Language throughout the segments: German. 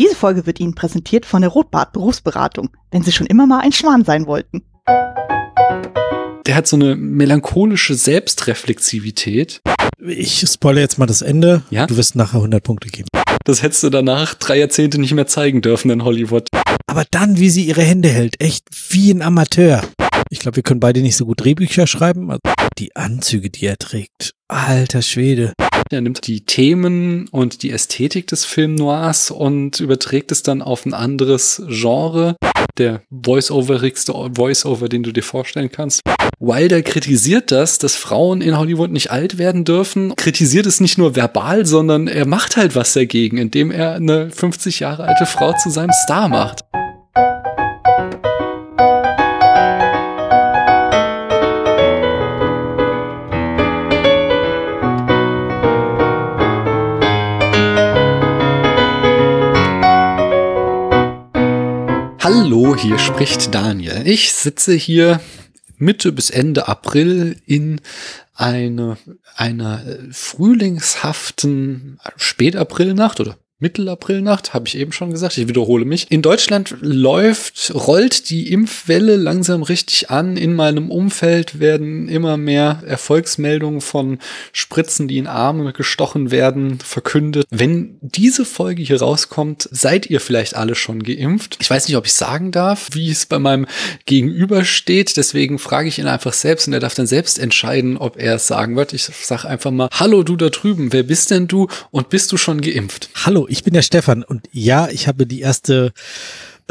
Diese Folge wird Ihnen präsentiert von der Rotbart Berufsberatung, wenn Sie schon immer mal ein Schwan sein wollten. Der hat so eine melancholische Selbstreflexivität. Ich spoilere jetzt mal das Ende. Ja? Du wirst nachher 100 Punkte geben. Das hättest du danach drei Jahrzehnte nicht mehr zeigen dürfen in Hollywood. Aber dann, wie sie ihre Hände hält, echt wie ein Amateur. Ich glaube, wir können beide nicht so gut Drehbücher schreiben. Also die Anzüge, die er trägt. Alter Schwede. Er nimmt die Themen und die Ästhetik des Film Noirs und überträgt es dann auf ein anderes Genre. Der voice-overigste Voice-over, den du dir vorstellen kannst. Wilder kritisiert das, dass Frauen in Hollywood nicht alt werden dürfen. Kritisiert es nicht nur verbal, sondern er macht halt was dagegen, indem er eine 50 Jahre alte Frau zu seinem Star macht. Hallo, hier spricht Daniel. Ich sitze hier Mitte bis Ende April in eine, einer frühlingshaften Spätaprilnacht oder Mittelaprilnacht, habe ich eben schon gesagt, ich wiederhole mich. In Deutschland läuft, rollt die Impfwelle langsam richtig an. In meinem Umfeld werden immer mehr Erfolgsmeldungen von Spritzen, die in Arme gestochen werden, verkündet. Wenn diese Folge hier rauskommt, seid ihr vielleicht alle schon geimpft. Ich weiß nicht, ob ich sagen darf, wie es bei meinem Gegenüber steht. Deswegen frage ich ihn einfach selbst und er darf dann selbst entscheiden, ob er es sagen wird. Ich sage einfach mal, hallo du da drüben, wer bist denn du und bist du schon geimpft? Hallo, ich bin der Stefan und ja, ich habe die erste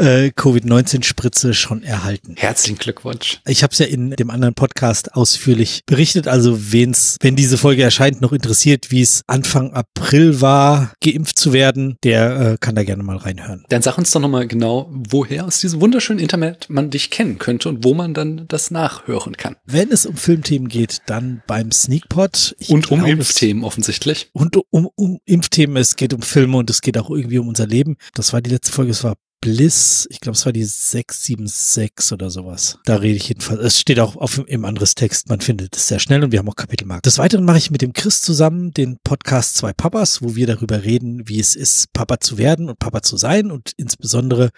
äh, Covid-19-Spritze schon erhalten. Herzlichen Glückwunsch. Ich habe es ja in dem anderen Podcast ausführlich berichtet. Also wen's, wenn diese Folge erscheint, noch interessiert, wie es Anfang April war, geimpft zu werden, der äh, kann da gerne mal reinhören. Dann sag uns doch nochmal genau, woher aus diesem wunderschönen Internet man dich kennen könnte und wo man dann das nachhören kann. Wenn es um Filmthemen geht, dann beim Sneakpot. Ich und um glaube, Impfthemen offensichtlich. Und um, um Impfthemen, es geht um Filme und es geht auch irgendwie um unser Leben. Das war die letzte Folge, es war Bliss, ich glaube, es war die 676 oder sowas. Da rede ich jedenfalls. Es steht auch auf, im anderes Text, man findet es sehr schnell und wir haben auch Kapitelmarken. Des Weiteren mache ich mit dem Chris zusammen den Podcast Zwei Papas, wo wir darüber reden, wie es ist, Papa zu werden und Papa zu sein und insbesondere,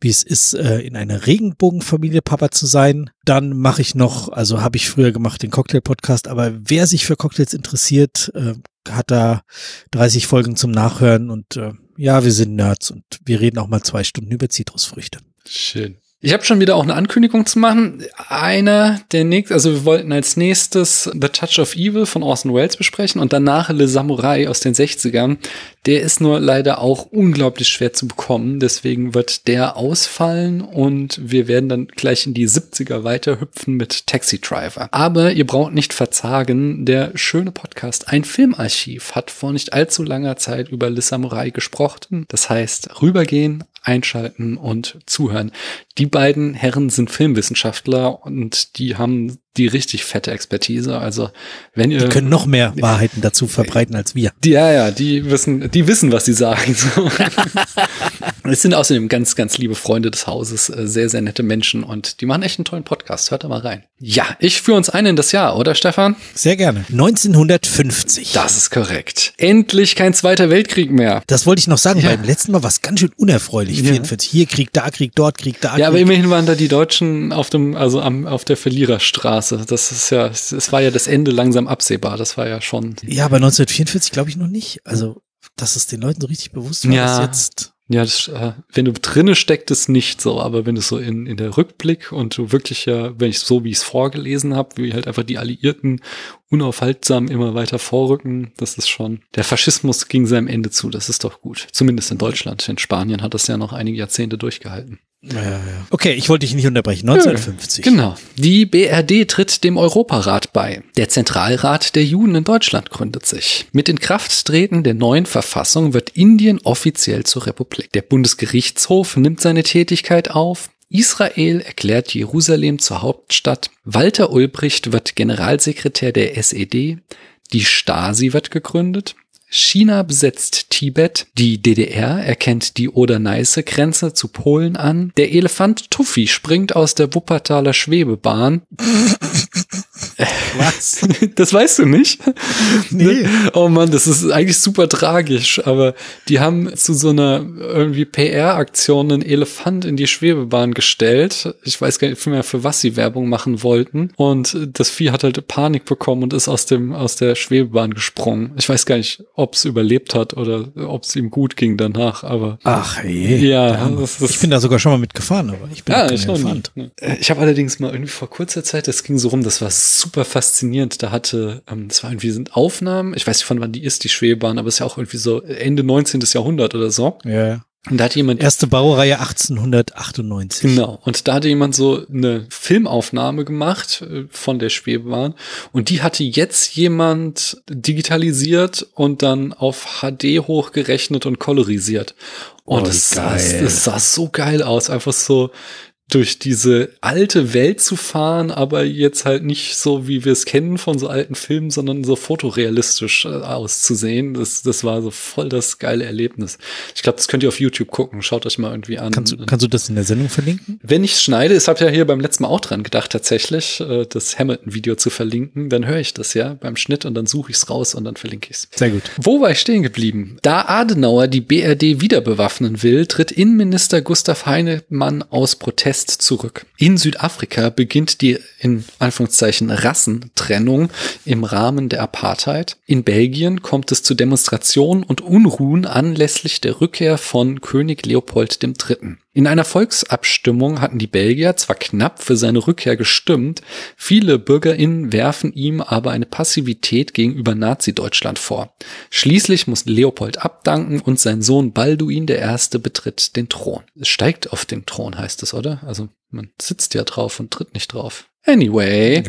wie es ist, äh, in einer Regenbogenfamilie Papa zu sein. Dann mache ich noch, also habe ich früher gemacht, den Cocktail-Podcast, aber wer sich für Cocktails interessiert, äh, hat da 30 Folgen zum Nachhören und äh, ja, wir sind Nerds und wir reden auch mal zwei Stunden über Zitrusfrüchte. Schön. Ich habe schon wieder auch eine Ankündigung zu machen. Einer der nächsten, also wir wollten als nächstes The Touch of Evil von Orson Welles besprechen und danach Le Samurai aus den 60ern. Der ist nur leider auch unglaublich schwer zu bekommen, deswegen wird der ausfallen und wir werden dann gleich in die 70er weiterhüpfen mit Taxi Driver. Aber ihr braucht nicht verzagen, der schöne Podcast Ein Filmarchiv hat vor nicht allzu langer Zeit über Le Samurai gesprochen. Das heißt, rübergehen, einschalten und zuhören. Die beiden Herren sind Filmwissenschaftler und die haben die richtig fette Expertise. Also wenn ihr Die können noch mehr Wahrheiten dazu verbreiten als wir. die, ja, ja, die wissen, die wissen, was sie sagen. Es sind außerdem ganz, ganz liebe Freunde des Hauses, äh, sehr, sehr nette Menschen und die machen echt einen tollen Podcast. Hört da mal rein. Ja, ich führe uns ein in das Jahr, oder Stefan? Sehr gerne. 1950. Das ist korrekt. Endlich kein Zweiter Weltkrieg mehr. Das wollte ich noch sagen. Ja. Beim letzten Mal war es ganz schön unerfreulich. Ja. 44. Hier Krieg, da Krieg, dort Krieg, da Ja, aber immerhin waren da die Deutschen auf dem, also am, auf der Verliererstraße. Das ist ja, es war ja das Ende langsam absehbar. Das war ja schon. Ja, aber 1944 glaube ich noch nicht. Also, dass es den Leuten so richtig bewusst war, Ja. dass jetzt. Ja, das, äh, wenn du drinne steckt es nicht so, aber wenn du so in, in der Rückblick und du wirklich ja, wenn ich so wie ich es vorgelesen habe, wie halt einfach die Alliierten unaufhaltsam immer weiter vorrücken, das ist schon. Der Faschismus ging seinem Ende zu, das ist doch gut. Zumindest in Deutschland. In Spanien hat das ja noch einige Jahrzehnte durchgehalten. Ja, ja. Okay, ich wollte dich nicht unterbrechen. 1950. Genau. Die BRD tritt dem Europarat bei. Der Zentralrat der Juden in Deutschland gründet sich. Mit Inkrafttreten der neuen Verfassung wird Indien offiziell zur Republik. Der Bundesgerichtshof nimmt seine Tätigkeit auf. Israel erklärt Jerusalem zur Hauptstadt. Walter Ulbricht wird Generalsekretär der SED. Die Stasi wird gegründet. China besetzt Tibet. Die DDR erkennt die Oder-Neiße-Grenze zu Polen an. Der Elefant Tuffy springt aus der Wuppertaler Schwebebahn. Was? Das weißt du nicht? Nee. Oh Mann, das ist eigentlich super tragisch, aber die haben zu so einer irgendwie PR-Aktion einen Elefant in die Schwebebahn gestellt. Ich weiß gar nicht mehr, für was sie Werbung machen wollten. Und das Vieh hat halt Panik bekommen und ist aus dem, aus der Schwebebahn gesprungen. Ich weiß gar nicht, ob es überlebt hat oder ob es ihm gut ging danach, aber Ach je. ja, Der das ist Ich bin da sogar schon mal mitgefahren, aber ich bin ja, kein ich noch nie. Elefant. Äh, Ich habe allerdings mal irgendwie vor kurzer Zeit, das ging so rum, das war super faszinierend. Da hatte, ähm, das war irgendwie sind Aufnahmen, ich weiß nicht von wann die ist, die Schwebebahn, aber es ist ja auch irgendwie so Ende 19. Jahrhundert oder so. Ja, ja. Und da hat jemand Erste Baureihe 1898. Genau. Und da hatte jemand so eine Filmaufnahme gemacht äh, von der Schwebebahn. Und die hatte jetzt jemand digitalisiert und dann auf HD hochgerechnet und kolorisiert. Und Oh, sah, es sah so geil aus. Einfach so durch diese alte Welt zu fahren, aber jetzt halt nicht so, wie wir es kennen von so alten Filmen, sondern so fotorealistisch äh, auszusehen. Das, das war so voll das geile Erlebnis. Ich glaube, das könnt ihr auf YouTube gucken. Schaut euch mal irgendwie an. Kannst, du, kannst du das in der Sendung verlinken? Wenn ich schneide, ich habe ja hier beim letzten Mal auch dran gedacht, tatsächlich, äh, das Hamilton-Video zu verlinken, dann höre ich das ja beim Schnitt und dann suche ich es raus und dann verlinke ich es. Sehr gut. Wo war ich stehen geblieben? Da Adenauer die BRD wieder bewaffnen will, tritt Innenminister Gustav Heinemann aus Protest zurück. In Südafrika beginnt die in Anführungszeichen Rassentrennung im Rahmen der Apartheid. In Belgien kommt es zu Demonstrationen und Unruhen anlässlich der Rückkehr von König Leopold III. In einer Volksabstimmung hatten die Belgier zwar knapp für seine Rückkehr gestimmt, viele BürgerInnen werfen ihm aber eine Passivität gegenüber Nazi-Deutschland vor. Schließlich muss Leopold abdanken und sein Sohn Balduin I. betritt den Thron. Es steigt auf den Thron, heißt es, oder? Also man sitzt ja drauf und tritt nicht drauf. Anyway,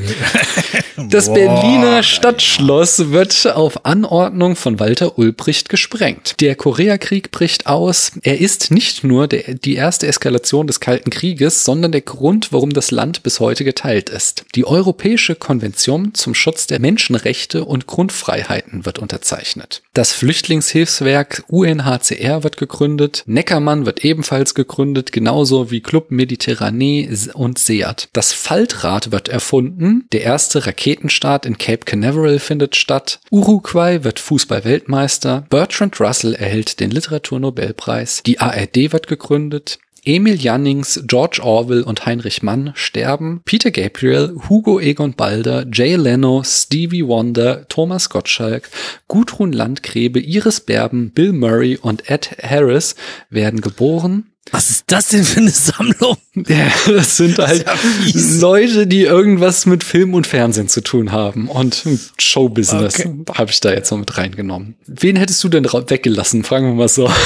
das Berliner Stadtschloss wird auf Anordnung von Walter Ulbricht gesprengt. Der Koreakrieg bricht aus. Er ist nicht nur der, die erste Eskalation des Kalten Krieges, sondern der Grund, warum das Land bis heute geteilt ist. Die Europäische Konvention zum Schutz der Menschenrechte und Grundfreiheiten wird unterzeichnet. Das Flüchtlingshilfswerk UNHCR wird gegründet. Neckermann wird ebenfalls gegründet, genauso wie Club Mediterranee und SEAT. Das Faltrad wird erfunden. Der erste Raketenstart in Cape Canaveral findet statt. Uruguay wird Fußball-Weltmeister. Bertrand Russell erhält den Literaturnobelpreis. Die ARD wird gegründet. Emil Jannings, George Orwell und Heinrich Mann sterben. Peter Gabriel, Hugo Egon Balder, Jay Leno, Stevie Wonder, Thomas Gottschalk, Gudrun Landgräbe, Iris Berben, Bill Murray und Ed Harris werden geboren. Was ist das denn für eine Sammlung? Ja, das sind halt ja fies. Leute, die irgendwas mit Film und Fernsehen zu tun haben und Showbusiness Okay. habe ich da jetzt noch mit reingenommen. Wen hättest du denn weggelassen? Fragen wir mal so.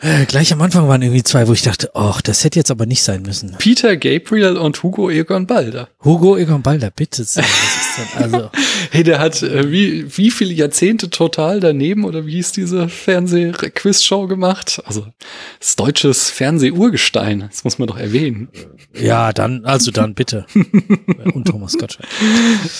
Äh, gleich am Anfang waren irgendwie zwei, wo ich dachte, ach, das hätte jetzt aber nicht sein müssen. Peter Gabriel und Hugo Egon Balder. Hugo Egon Balder, bitte. Was denn? Also, Hey, der hat äh, wie, wie viele Jahrzehnte total daneben oder wie hieß diese Fernseh-Quiz-Show gemacht? Also das deutsches Fernseh-Urgestein, das muss man doch erwähnen. ja, dann, also dann bitte. Und Thomas Gottschalk.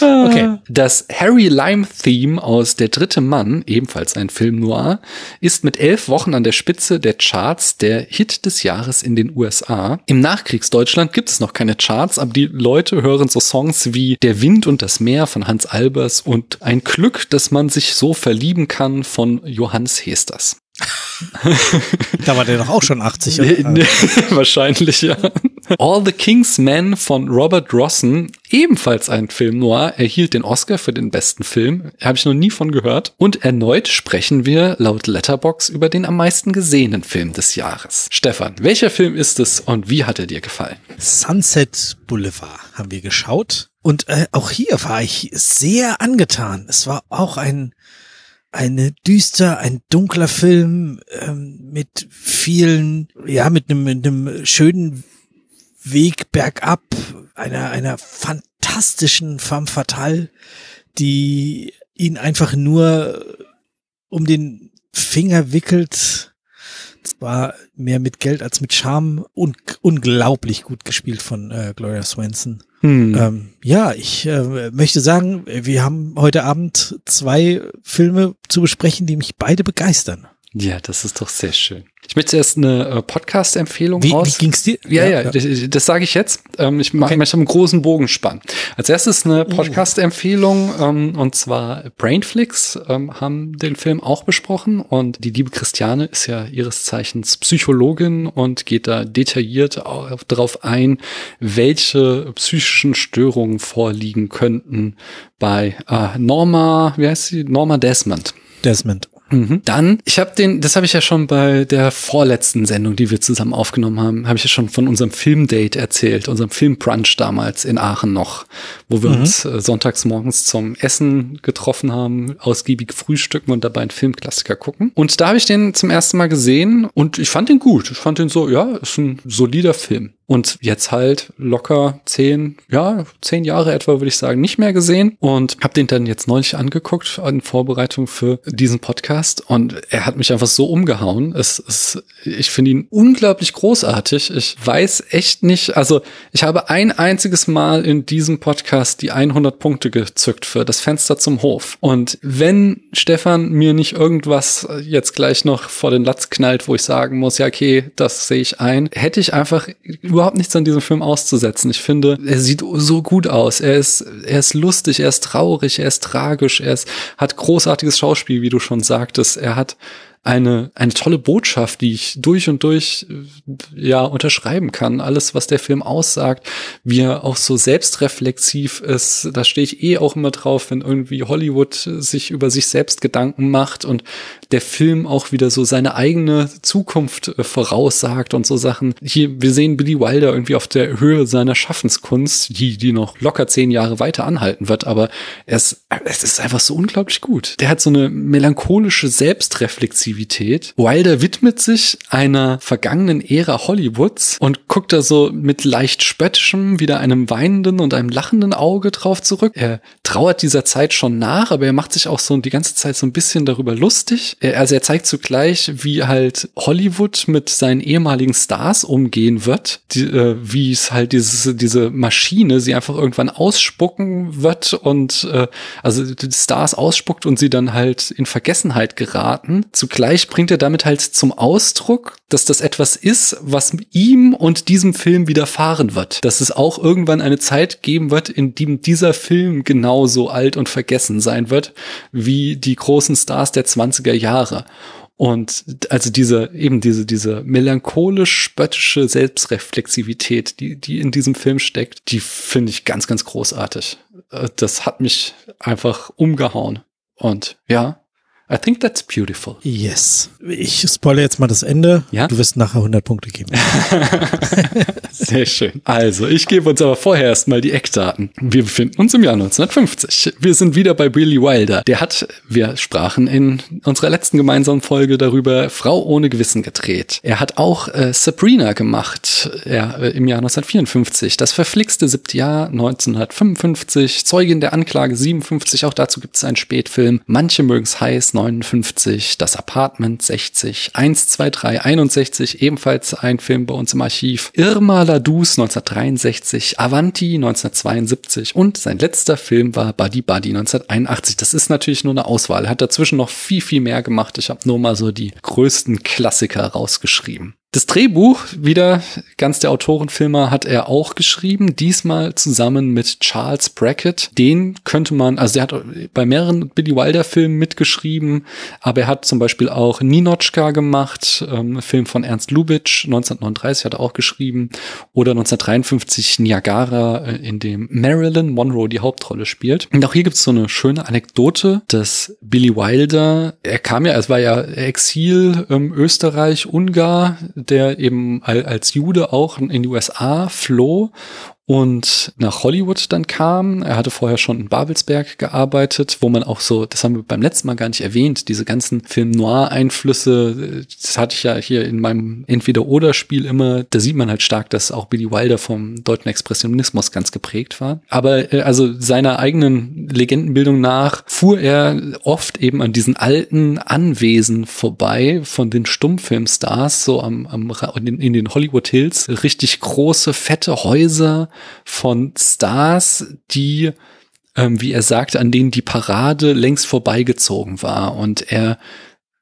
Okay. Das Harry Lime-Theme aus Der dritte Mann, ebenfalls ein Film noir, ist mit elf Wochen an der Spitze der Charts der Hit des Jahres in den USA. Im Nachkriegsdeutschland gibt es noch keine Charts, aber die Leute hören so Songs wie Der Wind und das Meer von Hans Albers und Ein Glück, dass man sich so verlieben kann von Johannes Hesters. Da war der doch auch schon 80. Nee, nee, wahrscheinlich, ja. All the King's Men von Robert Rossen, ebenfalls ein Film noir, erhielt den Oscar für den besten Film. Habe ich noch nie von gehört. Und erneut sprechen wir laut Letterbox über den am meisten gesehenen Film des Jahres. Stefan, welcher Film ist es und wie hat er dir gefallen? Sunset Boulevard haben wir geschaut. Und äh, auch hier war ich sehr angetan. Es war auch ein eine düster, ein dunkler Film ähm, mit vielen, ja, mit einem, mit einem schönen Weg bergab, einer, einer fantastischen femme fatale, die ihn einfach nur um den Finger wickelt. Es war mehr mit Geld als mit Charme und unglaublich gut gespielt von äh, Gloria Swanson. Hm. Ähm, ja, ich äh, möchte sagen, wir haben heute Abend zwei Filme zu besprechen, die mich beide begeistern. Ja, das ist doch sehr schön. Ich möchte erst eine äh, Podcast-Empfehlung wie, raus. Wie ging's dir? Ja, ja, ja. das, das sage ich jetzt. Ähm, ich okay. möchte einen großen Bogen spannen. Als erstes eine oh. Podcast-Empfehlung ähm, und zwar Brainflix ähm, haben den Film auch besprochen und die liebe Christiane ist ja ihres Zeichens Psychologin und geht da detailliert darauf ein, welche psychischen Störungen vorliegen könnten bei äh, Norma, wie heißt sie? Norma Desmond. Desmond. Mhm. Dann, ich habe den, das habe ich ja schon bei der vorletzten Sendung, die wir zusammen aufgenommen haben, habe ich ja schon von unserem Filmdate erzählt, unserem Filmbrunch damals in Aachen noch, wo wir mhm. uns äh, sonntags morgens zum Essen getroffen haben, ausgiebig frühstücken und dabei einen Filmklassiker gucken. Und da habe ich den zum ersten Mal gesehen und ich fand den gut. Ich fand den so, ja, ist ein solider Film. Und jetzt halt locker zehn, ja, zehn Jahre etwa, würde ich sagen, nicht mehr gesehen. Und habe den dann jetzt neulich angeguckt in Vorbereitung für diesen Podcast. Und er hat mich einfach so umgehauen. Es, es, ich finde ihn unglaublich großartig. Ich weiß echt nicht, also ich habe ein einziges Mal in diesem Podcast die 100 Punkte gezückt für das Fenster zum Hof. Und wenn Stefan mir nicht irgendwas jetzt gleich noch vor den Latz knallt, wo ich sagen muss, ja, okay, das sehe ich ein, hätte ich einfach überhaupt nichts an diesem Film auszusetzen. Ich finde, er sieht so gut aus. Er ist, er ist lustig, er ist traurig, er ist tragisch, er ist, hat großartiges Schauspiel, wie du schon sagtest. Er hat eine, eine tolle Botschaft, die ich durch und durch ja unterschreiben kann. Alles, was der Film aussagt, wie er auch so selbstreflexiv ist, da stehe ich eh auch immer drauf, wenn irgendwie Hollywood sich über sich selbst Gedanken macht und der Film auch wieder so seine eigene Zukunft äh, voraussagt und so Sachen. Hier, wir sehen Billy Wilder irgendwie auf der Höhe seiner Schaffenskunst, die, die noch locker zehn Jahre weiter anhalten wird, aber es, es ist einfach so unglaublich gut. Der hat so eine melancholische Selbstreflexivität. Wilder widmet sich einer vergangenen Ära Hollywoods und guckt da so mit leicht spöttischem, wieder einem weinenden und einem lachenden Auge drauf zurück. Er trauert dieser Zeit schon nach, aber er macht sich auch so die ganze Zeit so ein bisschen darüber lustig. Er, also er zeigt zugleich, wie halt Hollywood mit seinen ehemaligen Stars umgehen wird, die, äh, wie es halt dieses, diese Maschine sie einfach irgendwann ausspucken wird und äh, also die Stars ausspuckt und sie dann halt in Vergessenheit geraten. Zugleich bringt er damit halt zum Ausdruck, dass das etwas ist, was ihm und diesem Film widerfahren wird. Dass es auch irgendwann eine Zeit geben wird, in dem dieser Film genauso alt und vergessen sein wird, wie die großen Stars der 20er Jahre. Und also diese, eben diese, diese melancholisch-spöttische Selbstreflexivität, die, die in diesem Film steckt, die finde ich ganz, ganz großartig. Äh, das hat mich einfach umgehauen. Und ja, I think that's beautiful. Yes. Ich spoilere jetzt mal das Ende. Ja? Du wirst nachher 100 Punkte geben. Sehr schön. Also, ich gebe uns aber vorher erstmal die Eckdaten. Wir befinden uns im Jahr 1950. Wir sind wieder bei Billy Wilder. Der hat, wir sprachen in unserer letzten gemeinsamen Folge darüber, Frau ohne Gewissen gedreht. Er hat auch äh, Sabrina gemacht ja, äh, im Jahr 1954. Das verflixte siebte Jahr 1955. Zeugin der Anklage 57. Auch dazu gibt es einen Spätfilm. Manche mögen es heiß 59, Das Apartment 60, 123 61, ebenfalls ein Film bei uns im Archiv, Irma Ladus 1963, Avanti 1972 und sein letzter Film war Buddy Buddy 1981. Das ist natürlich nur eine Auswahl. Er hat dazwischen noch viel, viel mehr gemacht. Ich habe nur mal so die größten Klassiker rausgeschrieben. Das Drehbuch, wieder ganz der Autorenfilmer, hat er auch geschrieben, diesmal zusammen mit Charles Brackett. Den könnte man, also er hat bei mehreren Billy Wilder Filmen mitgeschrieben, aber er hat zum Beispiel auch Ninochka gemacht, ähm, Film von Ernst Lubitsch, 1939 hat er auch geschrieben, oder 1953 Niagara, äh, in dem Marilyn Monroe die Hauptrolle spielt. Und auch hier gibt es so eine schöne Anekdote, dass Billy Wilder, er kam ja, es war ja Exil ähm, Österreich, Ungar, der eben als Jude auch in die USA floh und nach Hollywood dann kam. Er hatte vorher schon in Babelsberg gearbeitet, wo man auch so, das haben wir beim letzten Mal gar nicht erwähnt, diese ganzen Film-Noir-Einflüsse, das hatte ich ja hier in meinem Entweder-Oder-Spiel immer, da sieht man halt stark, dass auch Billy Wilder vom deutschen Expressionismus ganz geprägt war. Aber äh, also seiner eigenen Legendenbildung nach fuhr er oft eben an diesen alten Anwesen vorbei von den Stummfilmstars, so am, am in den Hollywood Hills, richtig große, fette Häuser, von Stars, die, ähm, wie er sagt, an denen die Parade längst vorbeigezogen war. Und er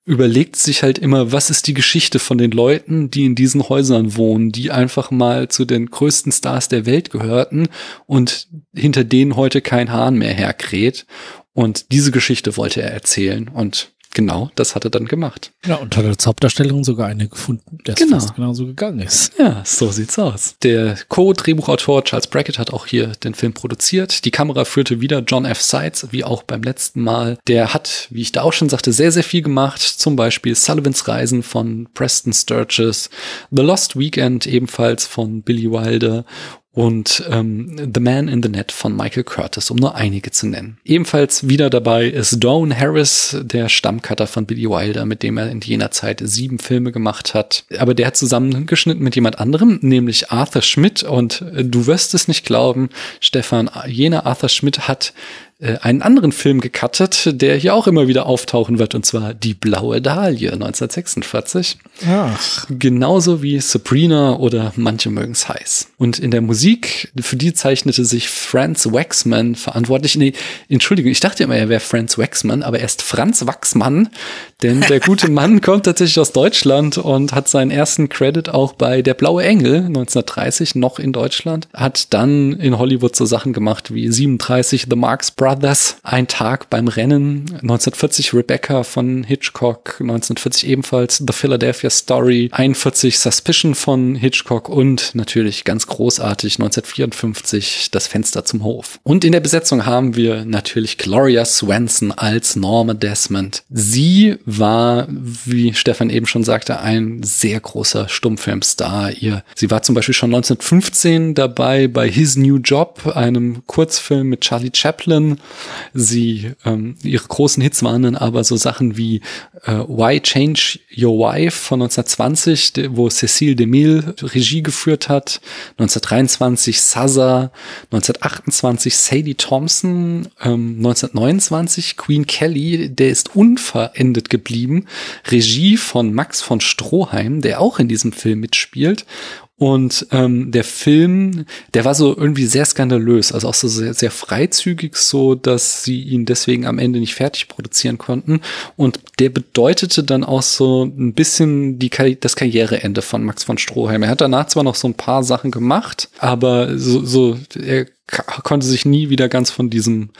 überlegt sich halt immer, was ist die Geschichte von den Leuten, die in diesen Häusern wohnen, die einfach mal zu den größten Stars der Welt gehörten und hinter denen heute kein Hahn mehr herkräht. Und diese Geschichte wollte er erzählen und genau das hat er dann gemacht. Ja, und hat als Hauptdarstellerin sogar eine gefunden, der Genau. fast genauso gegangen ist. Ja, so sieht's aus. Der Co-Drehbuchautor Charles Brackett hat auch hier den Film produziert. Die Kamera führte wieder John F. Seitz, wie auch beim letzten Mal. Der hat, wie ich da auch schon sagte, sehr, sehr viel gemacht. Zum Beispiel Sullivans Reisen von Preston Sturges, The Lost Weekend ebenfalls von Billy Wilder und ähm, The Man in the Net von Michael Curtis, um nur einige zu nennen. Ebenfalls wieder dabei ist Dawn Harris, der Stammcutter von Billy Wilder, mit dem er in jener Zeit sieben Filme gemacht hat. Aber der hat zusammengeschnitten mit jemand anderem, nämlich Arthur Schmidt. Und äh, du wirst es nicht glauben, Stefan, jener Arthur Schmidt hat einen anderen Film gecuttet, der hier auch immer wieder auftauchen wird, und zwar Die blaue Dahlie 1946. Ach, Genauso wie Sabrina oder Manche mögen's heiß. Und in der Musik, für die zeichnete sich Franz Waxman verantwortlich. Nee, Entschuldigung, ich dachte immer, er wäre Franz Waxman, aber er ist Franz Wachsmann, denn der gute Mann kommt tatsächlich aus Deutschland und hat seinen ersten Credit auch bei Der blaue Engel 1930 noch in Deutschland, hat dann in Hollywood so Sachen gemacht wie 37 The Marx Brothers, Ein Tag beim Rennen, 1940 Rebecca von Hitchcock, 1940 ebenfalls The Philadelphia Story, 41 Suspicion von Hitchcock und natürlich ganz großartig 1954 Das Fenster zum Hof. Und in der Besetzung haben wir natürlich Gloria Swanson als Norma Desmond. Sie war, wie Stefan eben schon sagte, ein sehr großer Stummfilmstar. Ihr, sie war zum Beispiel schon 1915 dabei bei His New Job, einem Kurzfilm mit Charlie Chaplin. Sie, ähm, ihre großen Hits waren dann aber so Sachen wie äh, Why Change Your Wife von 1920, de- wo Cécile DeMille Regie geführt hat, 1923 Saza, 1928 Sadie Thompson, ähm, 1929 Queen Kelly, der ist unverendet geblieben, Regie von Max von Stroheim, der auch in diesem Film mitspielt. Und ähm, der Film, der war so irgendwie sehr skandalös, also auch so sehr, sehr freizügig, so dass sie ihn deswegen am Ende nicht fertig produzieren konnten. Und der bedeutete dann auch so ein bisschen die, das Karriereende von Max von Stroheim. Er hat danach zwar noch so ein paar Sachen gemacht, aber so, so er konnte sich nie wieder ganz von diesem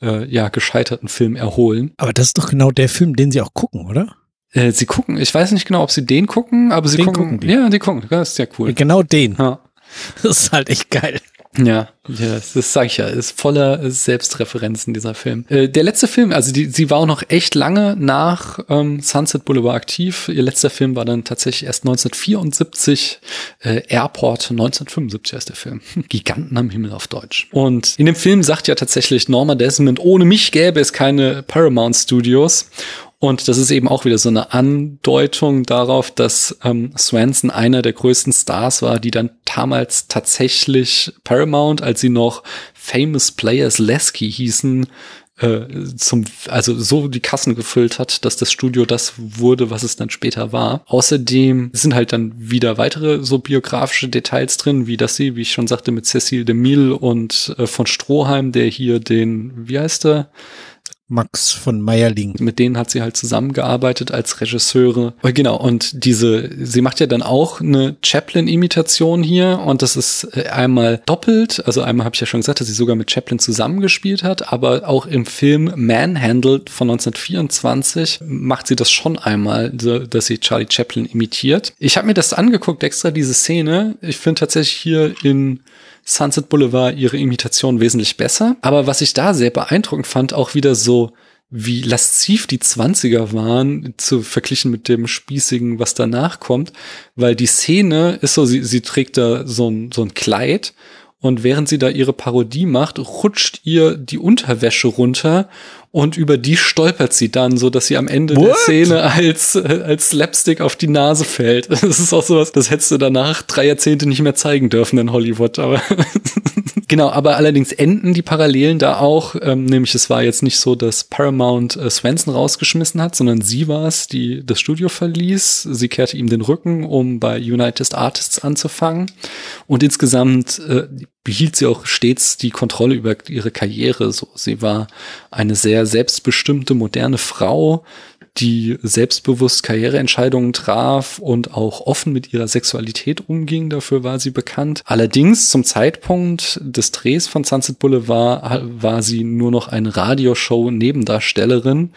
äh, ja gescheiterten Film erholen. aber das ist doch genau der Film, den sie auch gucken, oder? Äh, sie gucken, ich weiß nicht genau, ob sie den gucken, aber sie Den gucken, gucken die. ja, die gucken, das ist ja cool. Genau den. Ja. Das ist halt echt geil. Ja, ja, das, das sag ich ja, ist voller Selbstreferenzen dieser Film. Äh, der letzte Film, also die, sie war auch noch echt lange nach ähm, Sunset Boulevard aktiv. Ihr letzter Film war dann tatsächlich erst 1974, äh, Airport 1975 heißt der Film. Giganten am Himmel auf Deutsch. Und in dem Film sagt ja tatsächlich Norma Desmond, ohne mich gäbe es keine Paramount Studios. Und das ist eben auch wieder so eine Andeutung darauf, dass ähm, Swanson einer der größten Stars war, die dann damals tatsächlich Paramount, als sie noch Famous Players Lasky hießen, äh, zum, also so die Kassen gefüllt hat, dass das Studio das wurde, was es dann später war. Außerdem sind halt dann wieder weitere so biografische Details drin, wie dass sie, wie ich schon sagte, mit Cecile DeMille und äh, von Stroheim, der hier den, wie heißt er? Max von Meierling. mit denen hat sie halt zusammengearbeitet als Regisseure. Oh, Genau, und diese, sie macht ja dann auch eine Chaplin-Imitation hier und das ist äh, einmal doppelt. Also einmal habe ich ja schon gesagt, dass sie sogar mit Chaplin zusammengespielt hat, aber auch im Film Manhandled von 1924 macht sie das schon einmal, dass sie Charlie Chaplin imitiert. Ich habe mir das angeguckt, extra diese Szene. Ich finde tatsächlich hier in Sunset Boulevard ihre Imitation wesentlich besser. Aber was ich da sehr beeindruckend fand, auch wieder so, wie lasziv die 20er waren, zu verglichen mit dem Spießigen, was danach kommt, weil die Szene ist so, sie, sie trägt da so ein, so ein Kleid und während sie da ihre Parodie macht, rutscht ihr die Unterwäsche runter und über die stolpert sie dann, so dass sie am Ende der What? Szene als, äh, als Slapstick auf die Nase fällt. Das ist auch sowas, das hättest du danach drei Jahrzehnte nicht mehr zeigen dürfen in Hollywood, aber Genau, aber allerdings enden die Parallelen da auch, ähm, nämlich es war jetzt nicht so, dass Paramount äh, Swenson rausgeschmissen hat, sondern sie war es, die das Studio verließ. Sie kehrte ihm den Rücken, um bei United Artists anzufangen. Und insgesamt äh, behielt sie auch stets die Kontrolle über ihre Karriere. So, sie war eine sehr selbstbestimmte, moderne Frau, die selbstbewusst Karriereentscheidungen traf und auch offen mit ihrer Sexualität umging. Dafür war sie bekannt. Allerdings zum Zeitpunkt des Drehs von Sunset Boulevard war sie nur noch eine Radioshow-Nebendarstellerin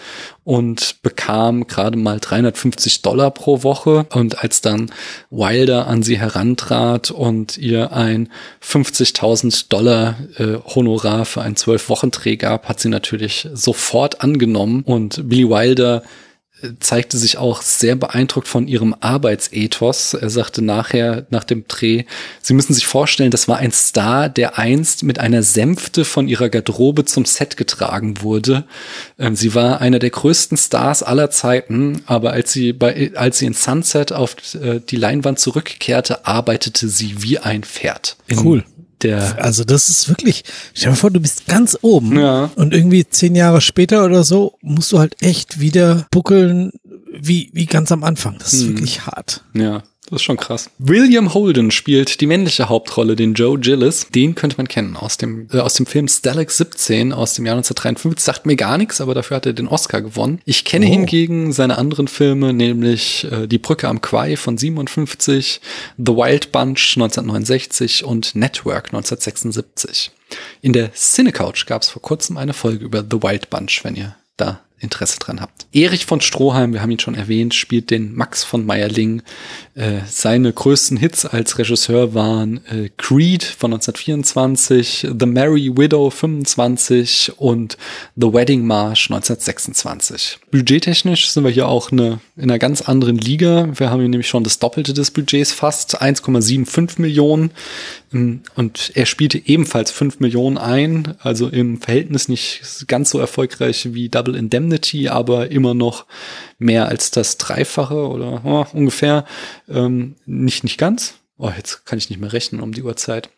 und bekam gerade mal 350 Dollar pro Woche. Und als dann Wilder an sie herantrat und ihr ein 50.000 Dollar äh, Honorar für einen Zwölf-Wochen-Dreh gab, hat sie natürlich sofort angenommen. Und Billy Wilder zeigte sich auch sehr beeindruckt von ihrem Arbeitsethos. Er sagte nachher, nach dem Dreh, Sie müssen sich vorstellen, das war ein Star, der einst mit einer Sänfte von ihrer Garderobe zum Set getragen wurde. Ähm, sie war einer der größten Stars aller Zeiten, aber als sie bei, als sie in Sunset auf äh, die Leinwand zurückkehrte, arbeitete sie wie ein Pferd. Cool der. Also das ist wirklich, stell dir mal vor, du bist ganz oben ja. und irgendwie zehn Jahre später oder so musst du halt echt wieder buckeln wie, wie ganz am Anfang. Das ist hm. wirklich hart. Ja. Das ist schon krass. William Holden spielt die männliche Hauptrolle, den Joe Gillis. Den könnte man kennen aus dem, äh, aus dem Film Stalag 17 aus dem Jahr 1953. Sagt mir gar nichts, aber dafür hat er den Oscar gewonnen. Ich kenne oh. hingegen seine anderen Filme, nämlich äh, Die Brücke am Quai von 57, The Wild Bunch 1969 und Network 1976. In der Cinecouch gab es vor kurzem eine Folge über The Wild Bunch, wenn ihr da Interesse dran habt. Erich von Stroheim, wir haben ihn schon erwähnt, spielt den Max von Meierling. Äh, seine größten Hits als Regisseur waren äh, Creed von 1924, The Merry Widow 25 und The Wedding March 1926. Budgettechnisch sind wir hier auch eine, in einer ganz anderen Liga. Wir haben hier nämlich schon das Doppelte des Budgets fast, 1,75 Millionen. Ähm, und er spielte ebenfalls 5 Millionen ein, also im Verhältnis nicht ganz so erfolgreich wie Double Indemnity, aber immer noch mehr als das Dreifache oder oh, ungefähr. Ähm, nicht, nicht ganz. Oh, jetzt kann ich nicht mehr rechnen um die Uhrzeit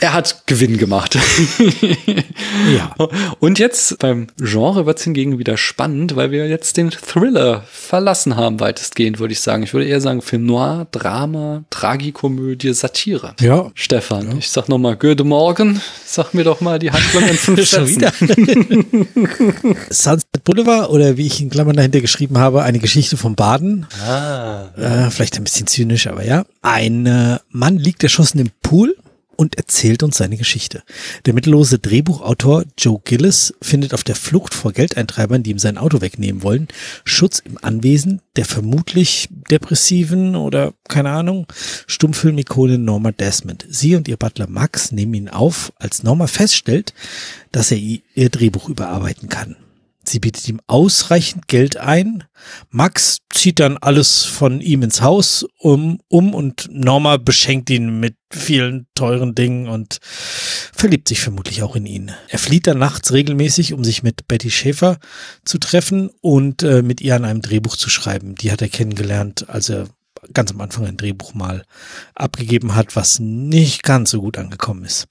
er hat Gewinn gemacht. ja. Und jetzt beim Genre wird es hingegen wieder spannend, weil wir jetzt den Thriller verlassen haben, weitestgehend, würde ich sagen. Ich würde eher sagen Film Noir, Drama, Tragikomödie, Satire. Ja. Stefan, ja. ich sag nochmal, Gute Morgen. Sag mir doch mal die Handlung in fünf Schon wieder. Sunset Boulevard oder wie ich in Klammern dahinter geschrieben habe, eine Geschichte vom Baden. Ah. Äh, vielleicht ein bisschen zynisch, aber ja. Ein äh, Mann liegt erschossen im Pool und erzählt uns seine Geschichte. Der mittellose Drehbuchautor Joe Gillis findet auf der Flucht vor Geldeintreibern, die ihm sein Auto wegnehmen wollen, Schutz im Anwesen der vermutlich depressiven oder keine Ahnung Stummfilmikone Norma Desmond. Sie und ihr Butler Max nehmen ihn auf, als Norma feststellt, dass er ihr Drehbuch überarbeiten kann. Sie bietet ihm ausreichend Geld ein. Max zieht dann alles von ihm ins Haus um, um und Norma beschenkt ihn mit vielen teuren Dingen und verliebt sich vermutlich auch in ihn. Er flieht dann nachts regelmäßig, um sich mit Betty Schäfer zu treffen und äh, mit ihr an einem Drehbuch zu schreiben. Die hat er kennengelernt, als er ganz am Anfang ein Drehbuch mal abgegeben hat, was nicht ganz so gut angekommen ist.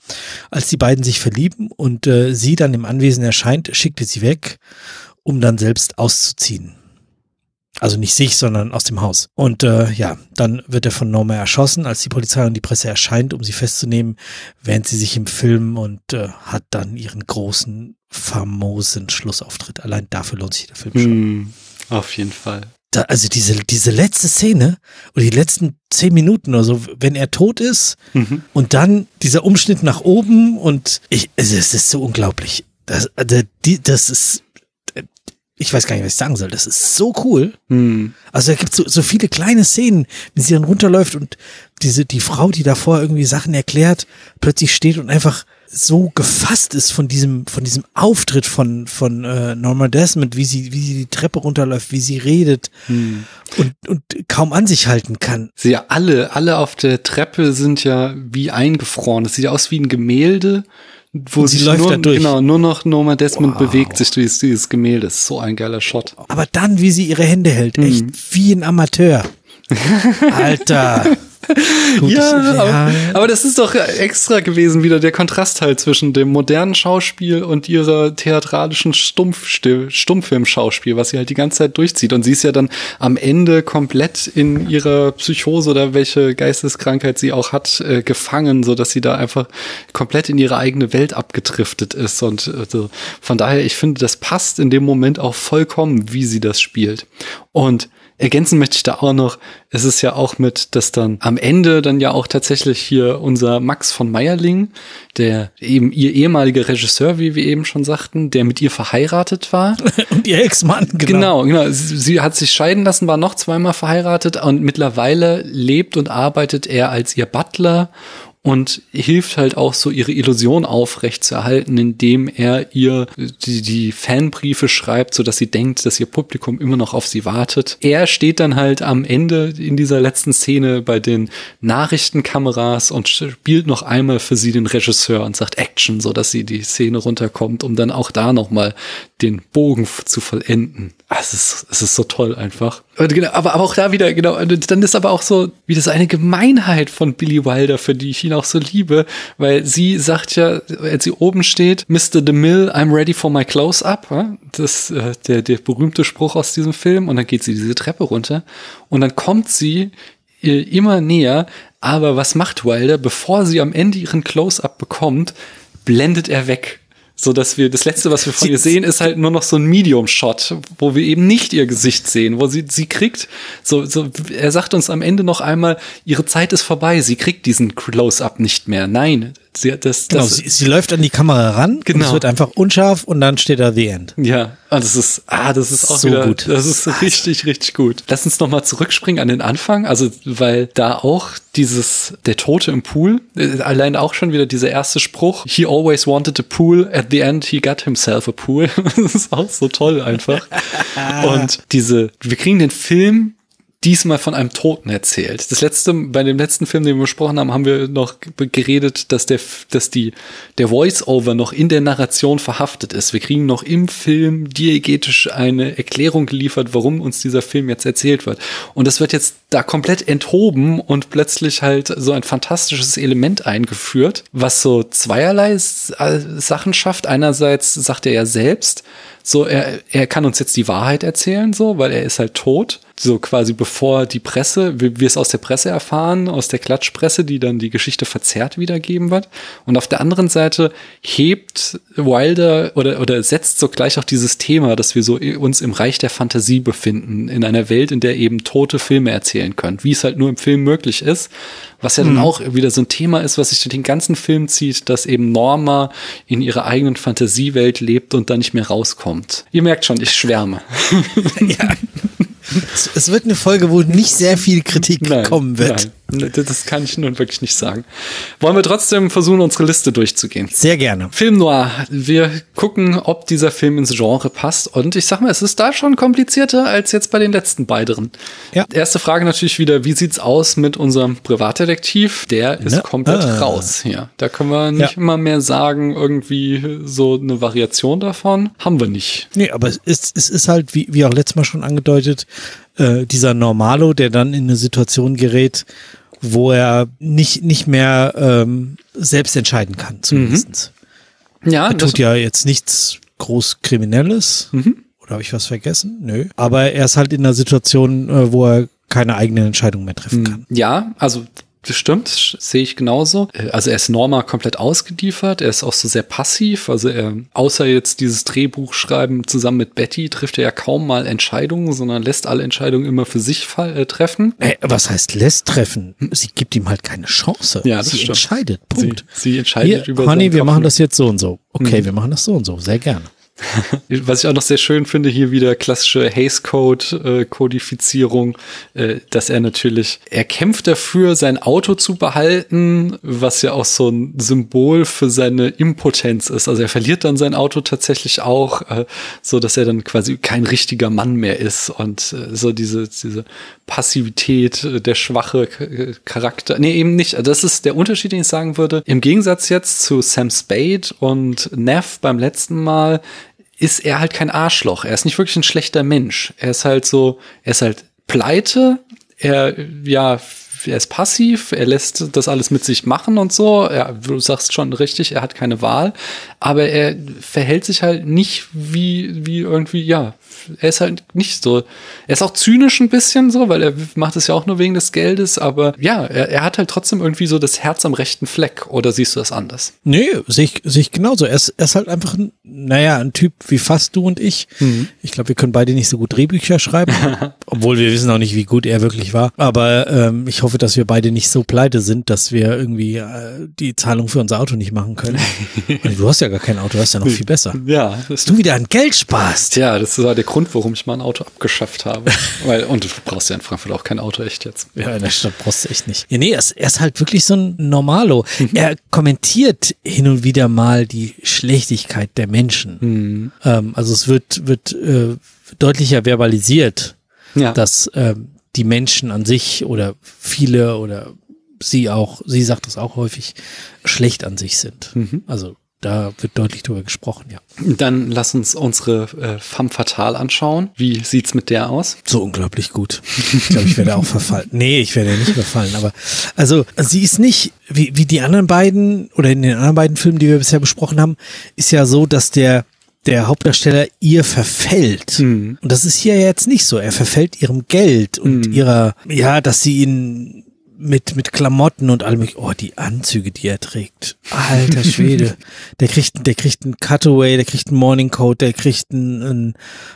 Als die beiden sich verlieben und äh, sie dann im Anwesen erscheint, schickt er sie weg, um dann selbst auszuziehen. Also nicht sich, sondern aus dem Haus. Und äh, ja, dann wird er von Norma erschossen, als die Polizei und die Presse erscheint, um sie festzunehmen, während sie sich im Film und äh, hat dann ihren großen, famosen Schlussauftritt. Allein dafür lohnt sich der Film schon. Mm, auf jeden Fall da, also diese, diese letzte Szene oder die letzten zehn Minuten oder so, wenn er tot ist mhm. und dann dieser Umschnitt nach oben und ich, es ist so unglaublich. Das, das, das ist, ich weiß gar nicht, was ich sagen soll. Das ist so cool. Mhm. Also da gibt es so, so viele kleine Szenen, wie sie dann runterläuft und diese, die Frau, die davor irgendwie Sachen erklärt, plötzlich steht und einfach so gefasst ist von diesem, von diesem Auftritt von, von äh, Norma Desmond, wie sie, wie sie die Treppe runterläuft, wie sie redet hm. und, und kaum an sich halten kann. Sie ja alle, alle auf der Treppe sind ja wie eingefroren. Das sieht aus wie ein Gemälde, wo sie läuft nur, da durch. Genau, nur noch Norma Desmond wow. bewegt sich durch dieses Gemälde. Das ist so ein geiler Shot. Aber dann, wie sie ihre Hände hält, hm. echt wie ein Amateur. Alter. Gut, ja, ich- aber, aber das ist doch extra gewesen, wieder der Kontrast halt zwischen dem modernen Schauspiel und ihrer theatralischen Stumpfstil- Stummfilmschauspiel, was sie halt die ganze Zeit durchzieht. Und sie ist ja dann am Ende komplett in ihrer Psychose oder welche Geisteskrankheit sie auch hat, äh, gefangen, so dass sie da einfach komplett in ihre eigene Welt abgedriftet ist. Und äh, von daher, ich finde, das passt in dem Moment auch vollkommen, wie sie das spielt. Und Ergänzen möchte ich da auch noch, es ist ja auch mit, dass dann am Ende dann ja auch tatsächlich hier unser Max von Meierling, der eben ihr ehemaliger Regisseur, wie wir eben schon sagten, der mit ihr verheiratet war. Und ihr Ex-Mann, Genau, genau. Sie, sie hat sich scheiden lassen, war noch zweimal verheiratet und mittlerweile lebt und arbeitet er als ihr Butler und hilft halt auch so ihre Illusion aufrecht zu erhalten, indem er ihr die, die Fanbriefe schreibt, so dass sie denkt, dass ihr Publikum immer noch auf sie wartet. Er steht dann halt am Ende in dieser letzten Szene bei den Nachrichtenkameras und spielt noch einmal für sie den Regisseur und sagt Action, so dass sie die Szene runterkommt, um dann auch da noch mal den Bogen zu vollenden. Ah, Es ist, es ist so toll einfach. Genau, aber, aber auch da wieder, genau, dann ist aber auch so, wie das eine Gemeinheit von Billy Wilder, für die ich ihn auch so liebe, weil sie sagt ja, als sie oben steht, Mr. DeMille, I'm ready for my close-up, das äh, der, der berühmte Spruch aus diesem Film, und dann geht sie diese Treppe runter, und dann kommt sie äh, immer näher, aber was macht Wilder, bevor sie am Ende ihren Close-up bekommt, blendet er weg. So dass wir, das letzte, was wir von Sie- ihr sehen, ist halt nur noch so ein Medium-Shot, wo wir eben nicht ihr Gesicht sehen, wo sie, sie kriegt, so, so, er sagt uns am Ende noch einmal, ihre Zeit ist vorbei, sie kriegt diesen Close-up nicht mehr. Nein, sie, das, Genau, das, sie, sie läuft an die Kamera ran und Genau. es wird einfach unscharf und dann steht da The End. Ja, und das ist, ah, das ist auch So wieder, gut. das ist richtig, richtig gut. Lass uns noch mal zurückspringen an den Anfang, also weil da auch dieses der Tote im Pool, äh, allein auch schon wieder dieser erste Spruch, he always wanted a pool, at the end he got himself a pool. das ist auch so toll einfach. und diese, wir kriegen den Film diesmal von einem Toten erzählt. Das letzte, bei dem letzten Film, den wir besprochen haben, haben wir noch geredet, dass der, dass die, der Voice-Over noch in der Narration verhaftet ist. Wir kriegen noch im Film diegetisch eine Erklärung geliefert, warum uns dieser Film jetzt erzählt wird. Und das wird jetzt da komplett enthoben und plötzlich halt so ein fantastisches Element eingeführt, was so zweierlei äh, Sachen schafft. Einerseits sagt er ja selbst, so er, er kann uns jetzt die Wahrheit erzählen, so, weil er ist halt tot. So quasi bevor die Presse, wir, wir es aus der Presse erfahren, aus der Klatschpresse, die dann die Geschichte verzerrt wiedergeben wird. Und auf der anderen Seite hebt Wilder oder, oder setzt so gleich auch dieses Thema, dass wir so i- uns im Reich der Fantasie befinden, in einer Welt, in der eben tote Filme erzählen können, wie es halt nur im Film möglich ist. Was ja dann auch wieder so ein Thema ist, was sich durch den ganzen Film zieht, dass eben Norma in ihrer eigenen Fantasiewelt lebt und da nicht mehr rauskommt. Ihr merkt schon, ich schwärme. Es, es wird eine Folge, wo nicht sehr viel Kritik kommen wird. Nein, das kann ich nun wirklich nicht sagen. Wollen wir trotzdem versuchen, unsere Liste durchzugehen? Sehr gerne. Film Noir. Wir gucken, ob dieser Film ins Genre passt. Und ich sag mal, es ist da schon komplizierter als jetzt bei den letzten beiden. Ja. Erste Frage natürlich wieder, wie sieht's aus mit unserem Privatdetektiv? Der ist Ne? komplett Ah. raus hier. Da können wir nicht Ja. immer mehr sagen, irgendwie so eine Variation davon. Haben wir nicht. Nee, aber es ist, es ist halt, wie, wie auch letztes Mal schon angedeutet, äh, dieser Normalo, der dann in eine Situation gerät, wo er nicht, nicht mehr ähm, selbst entscheiden kann, zumindest. Ja, Er tut ja jetzt nichts groß Kriminelles. Oder habe ich was vergessen? Nö. Aber er ist halt in einer Situation, äh, wo er keine eigenen Entscheidungen mehr treffen kann. Ja, also das stimmt, sehe ich genauso. Äh, Also er ist Norma komplett ausgeliefert, er ist auch so sehr passiv. Also er, außer jetzt dieses Drehbuch schreiben zusammen mit Betty, trifft er ja kaum mal Entscheidungen, sondern lässt alle Entscheidungen immer für sich äh, treffen. Äh, was heißt lässt treffen? Sie gibt ihm halt keine Chance. Ja, das Sie stimmt. entscheidet. Sie, Punkt. sie entscheidet Hier, über Honey, wir machen das jetzt so und so. Okay, wir machen das so und so. Sehr gerne. Was ich auch noch sehr schön finde, hier wieder klassische Haze Code Kodifizierung, äh, dass er natürlich, er kämpft dafür, sein Auto zu behalten, was ja auch so ein Symbol für seine Impotenz ist. Also er verliert dann sein Auto tatsächlich auch, äh, so dass er dann quasi kein richtiger Mann mehr ist und äh, so diese, diese Passivität, der schwache Charakter. Nee, eben nicht. Also Das ist der Unterschied, den ich sagen würde. Im Gegensatz jetzt zu Sam Spade und Neff beim letzten Mal ist er halt kein Arschloch. Er ist nicht wirklich ein schlechter Mensch. Er ist halt so, er ist halt pleite. Er, ja, er ist passiv, er lässt das alles mit sich machen und so. Ja, du sagst schon richtig, er hat keine Wahl, aber er verhält sich halt nicht wie, wie irgendwie, ja, er ist halt nicht so. Er ist auch zynisch ein bisschen so, weil er macht es ja auch nur wegen des Geldes, aber ja, er, er hat halt trotzdem irgendwie so das Herz am rechten Fleck. Oder siehst du das anders? Nee, sehe ich, genauso. Er ist, er ist halt einfach ein, naja, ein Typ wie fast du und ich. Mhm. Ich glaube, wir können beide nicht so gut Drehbücher schreiben, obwohl wir wissen auch nicht, wie gut er wirklich war. Aber ähm, ich hoffe, dass wir beide nicht so pleite sind, dass wir irgendwie äh, die Zahlung für unser Auto nicht machen können. du hast ja gar kein Auto, das ist ja noch viel besser. Ja. Dass du wieder an Geld sparst. Ja, das war der Grund, warum ich mal ein Auto abgeschafft habe. Weil, und du brauchst ja in Frankfurt auch kein Auto, echt jetzt. Ja, in der Stadt brauchst du echt nicht. Ja, nee, er ist, er ist halt wirklich so ein Normalo. Mhm. Er kommentiert hin und wieder mal die Schlechtigkeit der Menschen. Mhm. Ähm, also es wird, wird äh, deutlicher verbalisiert, ja. dass ähm, die Menschen an sich oder viele oder sie auch, sie sagt das auch häufig, schlecht an sich sind. Mhm. Also da wird deutlich drüber gesprochen, ja. Dann lass uns unsere äh, Femme Fatale anschauen. Wie sieht's mit der aus? So unglaublich gut. Ich glaube, ich werde auch verfallen. Nee, ich werde nicht verfallen, aber also sie ist nicht wie, wie die anderen beiden oder in den anderen beiden Filmen, die wir bisher besprochen haben, ist ja so, dass der der Hauptdarsteller ihr verfällt. Mhm. Und das ist hier jetzt nicht so. Er verfällt ihrem Geld und mhm. ihrer, ja, dass sie ihn mit, mit Klamotten und allem. Oh, die Anzüge, die er trägt. Alter Schwede. der kriegt, der kriegt einen Cutaway, der kriegt einen Morning Coat, der kriegt einen, einen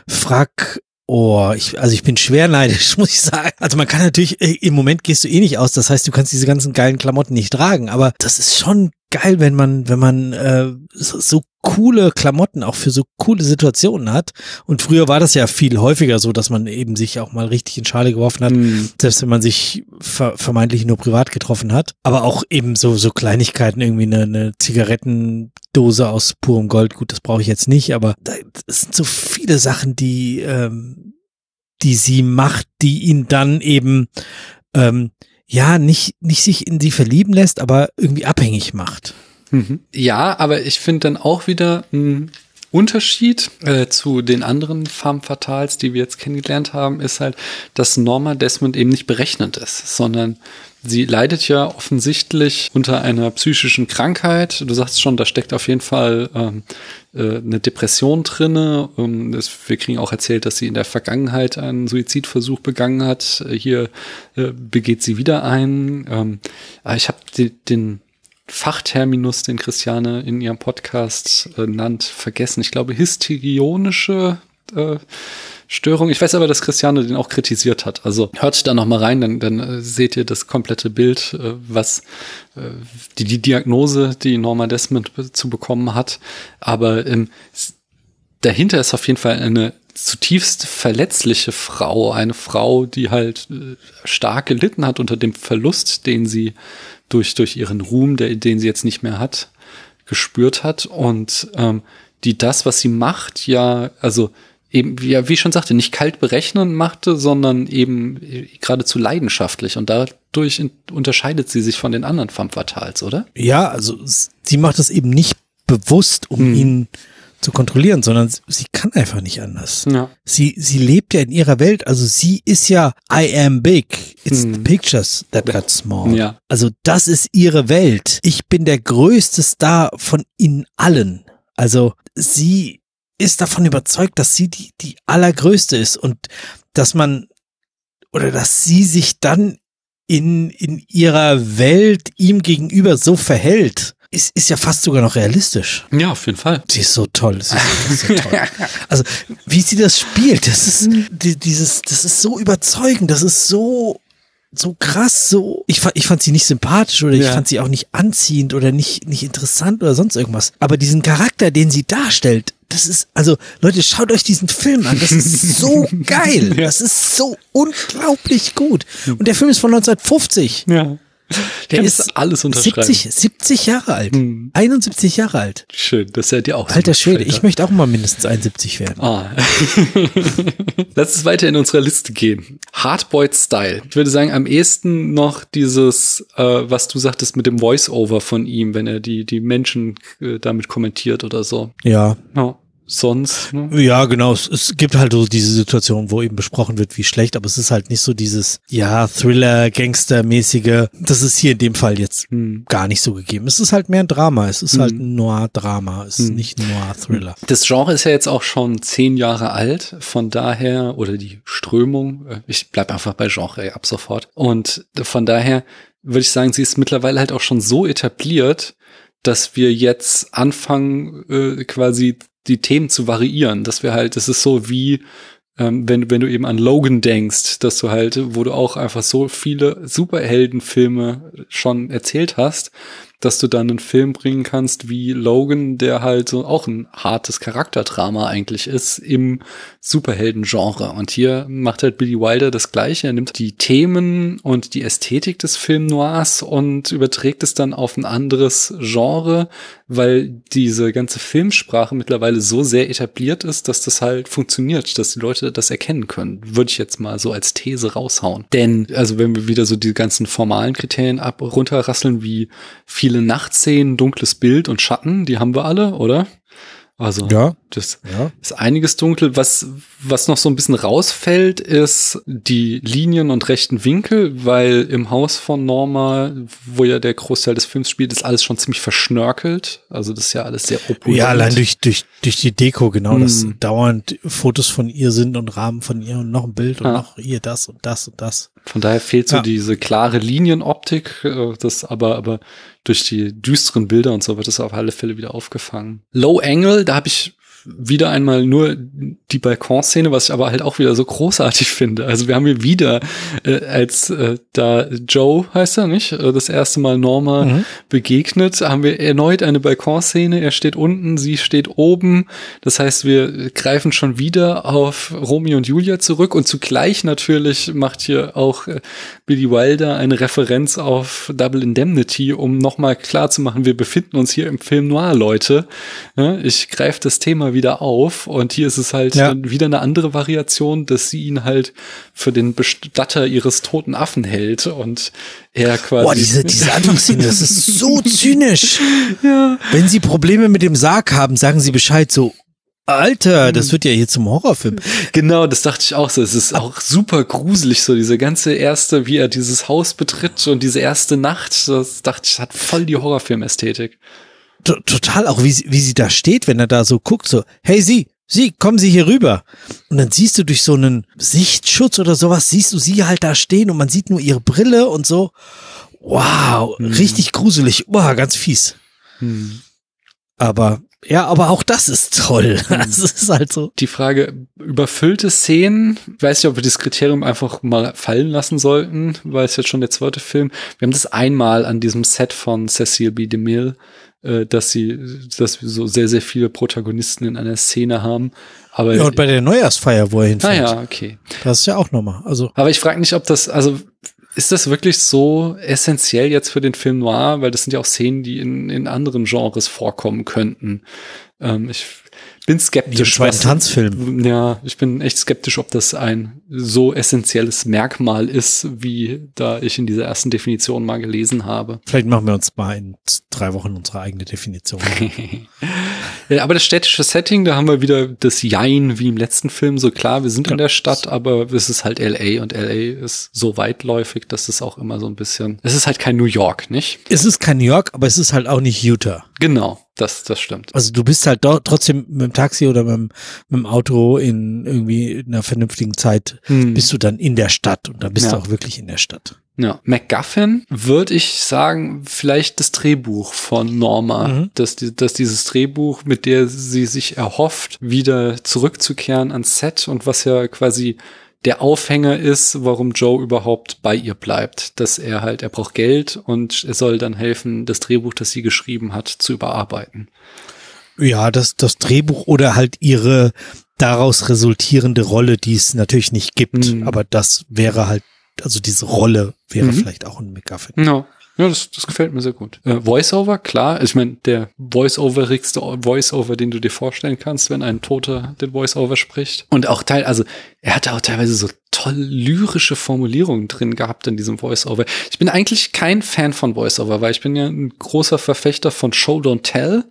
Frack. Oh, ich, also ich bin schwer neidisch, muss ich sagen. Also man kann natürlich, äh, im Moment gehst du eh nicht aus, das heißt, du kannst diese ganzen geilen Klamotten nicht tragen, aber das ist schon geil, wenn man, wenn man äh, so, so coole Klamotten auch für so coole Situationen hat. Und früher war das ja viel häufiger so, dass man eben sich auch mal richtig in Schale geworfen hat, mhm. selbst wenn man sich ver vermeintlich nur privat getroffen hat. Aber auch eben so, so Kleinigkeiten, irgendwie eine, eine Zigarettendose aus purem Gold. Gut, das brauche ich jetzt nicht, aber es sind so viele Sachen, die, ähm, die sie macht, die ihn dann eben ähm, ja, nicht, nicht sich in sie verlieben lässt, aber irgendwie abhängig macht. Mhm. Ja, aber ich finde dann auch wieder ein Unterschied äh, zu den anderen Femme Fatals, die wir jetzt kennengelernt haben, ist halt, dass Norma Desmond eben nicht berechnend ist, sondern sie leidet ja offensichtlich unter einer psychischen Krankheit. Du sagst schon, da steckt auf jeden Fall ähm, äh, eine Depression drinne. Ähm, das, wir kriegen auch erzählt, dass sie in der Vergangenheit einen Suizidversuch begangen hat. Hier äh, begeht sie wieder ein. Ähm, ich habe den Fachterminus, den Christiane in ihrem Podcast äh, nannt, vergessen. Ich glaube, hysterionische äh, Störung. Ich weiß aber, dass Christiane den auch kritisiert hat. Also hört da noch mal rein, dann, dann äh, seht ihr das komplette Bild, äh, was äh, die, die Diagnose, die Norma Desmond zu bekommen hat. Aber ähm, dahinter ist auf jeden Fall eine zutiefst verletzliche Frau, eine Frau, die halt äh, stark gelitten hat unter dem Verlust, den sie durch, durch ihren Ruhm, der, den sie jetzt nicht mehr hat, gespürt hat und ähm, die das, was sie macht, ja, also eben, ja, wie ich schon sagte, nicht kalt berechnen machte, sondern eben geradezu leidenschaftlich und dadurch unterscheidet sie sich von den anderen Femme oder? Ja, also sie macht es eben nicht bewusst, um hm. ihn zu kontrollieren, sondern sie kann einfach nicht anders. Ja. Sie, sie lebt ja in ihrer Welt, also sie ist ja I am big. It's hm. the pictures that got small. Ja. Also das ist ihre Welt. Ich bin der größte Star von ihnen allen. Also sie ist davon überzeugt, dass sie die, die allergrößte ist und dass man oder dass sie sich dann in, in ihrer Welt ihm gegenüber so verhält, ist, ist ja fast sogar noch realistisch. Ja, auf jeden Fall. Sie ist so toll. Ist so toll. also, wie sie das spielt, das ist die, dieses, das ist so überzeugend, das ist so so krass, so. Ich fand, ich fand sie nicht sympathisch oder ja. ich fand sie auch nicht anziehend oder nicht, nicht interessant oder sonst irgendwas. Aber diesen Charakter, den sie darstellt, das ist, also Leute, schaut euch diesen Film an. Das ist so geil. Das ist so unglaublich gut. Und der Film ist von 1950. Ja. Der ist alles unterschreiben. 70, 70 Jahre alt. Hm. 71 Jahre alt. Schön, das seid ihr auch. Alter so Schwede, ich möchte auch mal mindestens 71 werden. Ah. Lass es weiter in unserer Liste gehen. Hardboiled Style. Ich würde sagen, am ehesten noch dieses, äh, was du sagtest mit dem Voice-Over von ihm, wenn er die, die Menschen äh, damit kommentiert oder so. Ja. ja. Sonst. Ne? Ja, genau. Es, es gibt halt so diese Situation, wo eben besprochen wird, wie schlecht, aber es ist halt nicht so dieses, ja, Thriller, Gangster-mäßige. Das ist hier in dem Fall jetzt Hm. gar nicht so gegeben. Es ist halt mehr ein Drama. Es ist Hm. halt ein Noir-Drama. Es ist Hm. nicht ein Noir-Thriller. Das Genre ist ja jetzt auch schon zehn Jahre alt, von daher, oder die Strömung, äh, ich bleib einfach bei Genre ab sofort. Und von daher würde ich sagen, sie ist mittlerweile halt auch schon so etabliert, dass wir jetzt anfangen, äh, quasi die Themen zu variieren. Dass wir halt, das ist so wie, ähm, wenn, wenn du eben an Logan denkst, dass du halt, wo du auch einfach so viele Superheldenfilme schon erzählt hast, dass du dann einen Film bringen kannst wie Logan, der halt so auch ein hartes Charakterdrama eigentlich ist im Superhelden-Genre. Und hier macht halt Billy Wilder das Gleiche. Er nimmt die Themen und die Ästhetik des Film Noirs und überträgt es dann auf ein anderes Genre, weil diese ganze Filmsprache mittlerweile so sehr etabliert ist, dass das halt funktioniert, dass die Leute das erkennen können. Würde ich jetzt mal so als These raushauen. Denn, also wenn wir wieder so die ganzen formalen Kriterien ab runterrasseln, wie viele Nachtszenen, dunkles Bild und Schatten, die haben wir alle, oder? Also Ja, das ja. ist einiges dunkel. Was, was noch so ein bisschen rausfällt, ist die Linien und rechten Winkel, weil im Haus von Norma, wo ja der Großteil des Films spielt, ist alles schon ziemlich verschnörkelt. Also das ist ja alles sehr opulent. Ja, allein durch, durch, durch die Deko, genau, dass Hm. dauernd Fotos von ihr sind und Rahmen von ihr und noch ein Bild und Ja. noch hier das und das und das. Von daher fehlt so Ja. diese klare Linienoptik, äh, das aber, aber durch die düsteren Bilder und so wird es auf alle Fälle wieder aufgefangen. Low Angle, da habe ich wieder einmal nur die Balkonszene, was ich aber halt auch wieder so großartig finde. Also wir haben hier wieder, äh, als äh, da Joe heißt er nicht, äh, das erste Mal Norma Mhm. begegnet, haben wir erneut eine Balkonszene. Er steht unten, sie steht oben. Das heißt, wir greifen schon wieder auf Romeo und Julia zurück und zugleich natürlich macht hier auch äh, Billy Wilder eine Referenz auf Double Indemnity, um nochmal klar zu machen, wir befinden uns hier im Film Noir, Leute. Ja, ich greife das Thema wieder auf und hier ist es halt Ja. dann wieder eine andere Variation, dass sie ihn halt für den Bestatter ihres toten Affen hält und er quasi. Boah, diese, diese Anfangsszene, das ist so zynisch. ja. Wenn Sie Probleme mit dem Sarg haben, sagen Sie Bescheid so. Alter, das wird ja hier zum Horrorfilm. Genau, das dachte ich auch so. Es ist auch super gruselig, so diese ganze erste, wie er dieses Haus betritt und diese erste Nacht, das dachte ich, hat voll die Horrorfilm-Ästhetik. Total, auch wie, sie- wie sie da steht, wenn er da so guckt, so, hey Sie, Sie, kommen Sie hier rüber. Und dann siehst du durch so einen Sichtschutz oder sowas, siehst du sie halt da stehen und man sieht nur ihre Brille und so. Wow, richtig gruselig. Wow, ganz fies. Hm. Aber, ja, aber auch das ist toll. Das ist halt so. Die Frage, überfüllte Szenen, ich weiß nicht, ob wir das Kriterium einfach mal fallen lassen sollten, weil es jetzt schon der zweite Film. Wir haben das einmal an diesem Set von Cecile B. DeMille, äh, dass sie, dass wir so sehr, sehr viele Protagonisten in einer Szene haben. Aber Ja, und bei der Neujahrsfeier, wo er hinfährt. naja, okay. Das ist ja auch nochmal. Also, Aber ich frage mich, ob das, also ist das wirklich so essentiell jetzt für den Film Noir? Weil das sind ja auch Szenen, die in, in anderen Genres vorkommen könnten. Ähm, ich bin wie im skeptisch. zweiten was- Tanzfilm. Ja, ich bin echt skeptisch, ob das ein so essentielles Merkmal ist, wie da ich in dieser ersten Definition mal gelesen habe. Vielleicht machen wir uns mal in drei Wochen unsere eigene Definition. Ja, aber das städtische Setting, da haben wir wieder das Jein wie im letzten Film. So klar, wir sind in Ja. der Stadt, aber es ist halt LA und LA ist so weitläufig, dass es auch immer so ein bisschen, es ist halt kein New York, nicht? es ist kein New York, aber es ist halt auch nicht Utah. Genau, das, das stimmt. Also du bist halt dort trotzdem mit dem Taxi oder mit dem, mit dem Auto in irgendwie in einer vernünftigen Zeit Hm. bist du dann in der Stadt und da bist Ja. du auch wirklich in der Stadt. Ja, MacGuffin würde ich sagen, vielleicht das Drehbuch von Norma, Mhm. dass, die, dass dieses Drehbuch, mit der sie sich erhofft, wieder zurückzukehren ans Set und was ja quasi der Aufhänger ist, warum Joe überhaupt bei ihr bleibt, dass er halt, er braucht Geld und er soll dann helfen, das Drehbuch, das sie geschrieben hat, zu überarbeiten. Ja, das, das Drehbuch oder halt ihre daraus resultierende Rolle, die es natürlich nicht gibt, Mhm. aber das wäre halt, also diese Rolle wäre Mhm. vielleicht auch ein McGuffin. Ja. Ja, das, das gefällt mir sehr gut. Äh, Voice-Over, klar. Ich meine, der Voice-Overigste Voice-Over, den du dir vorstellen kannst, wenn ein Toter den Voice-Over spricht. Und auch teil, also er hatte auch teilweise so toll lyrische Formulierungen drin gehabt in diesem Voice-Over. Ich bin eigentlich kein Fan von Voice-Over, weil ich bin ja ein großer Verfechter von Show Don't Tell.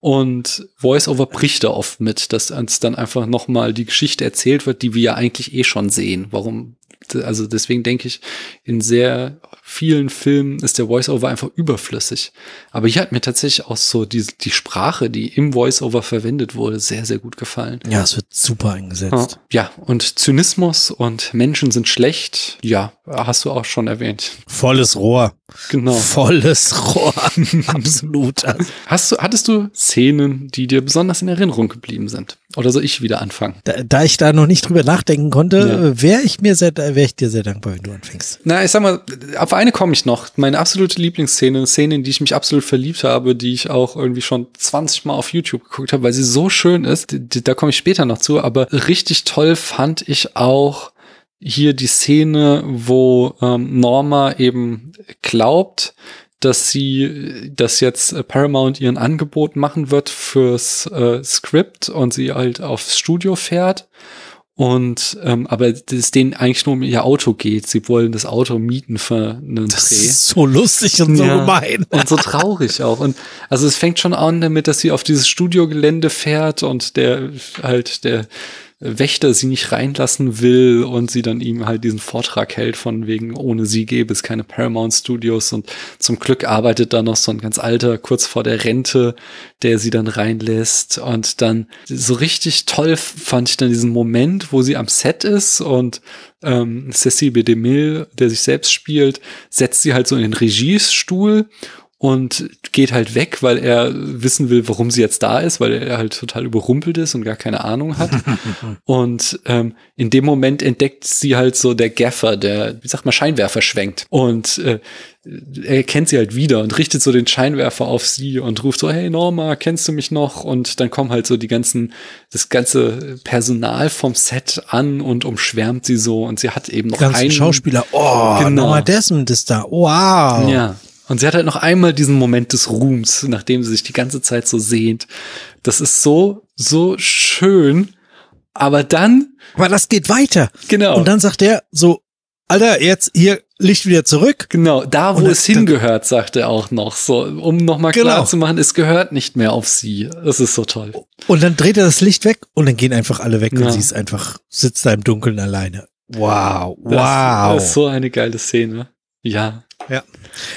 Und Voice-Over bricht da oft mit, dass uns dann einfach nochmal die Geschichte erzählt wird, die wir ja eigentlich eh schon sehen. Warum also deswegen denke ich, in sehr vielen Filmen ist der Voice-Over einfach überflüssig. Aber hier hat mir tatsächlich auch so die, die Sprache, die im Voice-Over verwendet wurde, sehr, sehr gut gefallen. Ja, es wird super eingesetzt. Ja, und Zynismus und Menschen sind schlecht, ja, hast du auch schon erwähnt. Volles Rohr. Genau. Volles Rohr. Absolut. Hast du, hattest du Szenen, die dir besonders in Erinnerung geblieben sind? Oder soll ich wieder anfangen? Da, da ich da noch nicht drüber nachdenken konnte, ja. wäre ich mir sehr, wäre ich dir sehr dankbar, wenn du anfängst. Na, ich sag mal, auf eine komme ich noch. Meine absolute Lieblingsszene, eine Szene, in die ich mich absolut verliebt habe, die ich auch irgendwie schon 20 Mal auf YouTube geguckt habe, weil sie so schön ist. Da komme ich später noch zu, aber richtig toll fand ich auch hier die Szene, wo ähm, Norma eben glaubt, dass sie, dass jetzt Paramount ihren Angebot machen wird fürs äh, Skript und sie halt aufs Studio fährt. Und ähm, aber es denen eigentlich nur um ihr Auto geht. Sie wollen das Auto mieten für einen das Dreh. Ist so lustig und so ja. gemein. Und so traurig auch. Und also es fängt schon an damit, dass sie auf dieses Studiogelände fährt und der halt der Wächter sie nicht reinlassen will und sie dann ihm halt diesen Vortrag hält von wegen, ohne sie gäbe es keine Paramount Studios und zum Glück arbeitet da noch so ein ganz alter, kurz vor der Rente, der sie dann reinlässt und dann so richtig toll fand ich dann diesen Moment, wo sie am Set ist und ähm, Cecil B. DeMille, der sich selbst spielt, setzt sie halt so in den Regiestuhl und geht halt weg, weil er wissen will, warum sie jetzt da ist, weil er halt total überrumpelt ist und gar keine Ahnung hat. und ähm, in dem Moment entdeckt sie halt so der Gaffer, der, wie sagt man, Scheinwerfer schwenkt. Und äh, er kennt sie halt wieder und richtet so den Scheinwerfer auf sie und ruft so, hey Norma, kennst du mich noch? Und dann kommen halt so die ganzen, das ganze Personal vom Set an und umschwärmt sie so und sie hat eben noch einen Schauspieler. Oh, genau. Norma Desmond ist da. Wow. Ja. Und sie hat halt noch einmal diesen Moment des Ruhms, nachdem sie sich die ganze Zeit so sehnt. Das ist so, so schön. Aber dann. Aber das geht weiter. Genau. Und dann sagt er so, Alter, jetzt hier Licht wieder zurück. Genau, da wo es hingehört, sagt er auch noch, so, um nochmal genau. klar zu machen, es gehört nicht mehr auf sie. Das ist so toll. Und dann dreht er das Licht weg und dann gehen einfach alle weg ja. und sie ist einfach, sitzt da im Dunkeln alleine. Wow, wow. Das, das ist so eine geile Szene. Ja. Ja.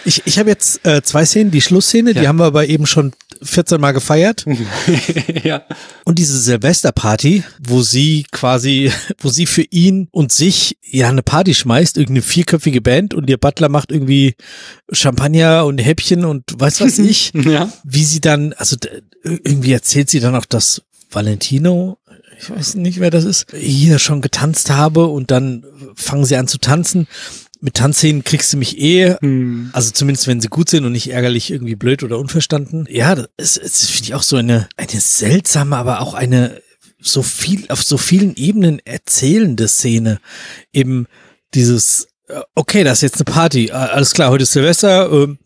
Ich, ich habe jetzt äh, zwei Szenen. Die Schlussszene, ja. die haben wir aber eben schon 14 Mal gefeiert. ja. Und diese Silvesterparty, wo sie quasi, wo sie für ihn und sich ja eine Party schmeißt, irgendeine vierköpfige Band und ihr Butler macht irgendwie Champagner und Häppchen und weiß was ich. ja. Wie sie dann, also irgendwie erzählt sie dann auch, dass Valentino ich weiß nicht, wer das ist, hier schon getanzt habe und dann fangen sie an zu tanzen mit Tanzszenen kriegst du mich eh, hm. also zumindest wenn sie gut sind und nicht ärgerlich irgendwie blöd oder unverstanden. Ja, das, das finde ich auch so eine, eine seltsame, aber auch eine so viel, auf so vielen Ebenen erzählende Szene. Eben dieses, äh, okay, das ist jetzt eine Party, alles klar, heute ist Silvester, ähm,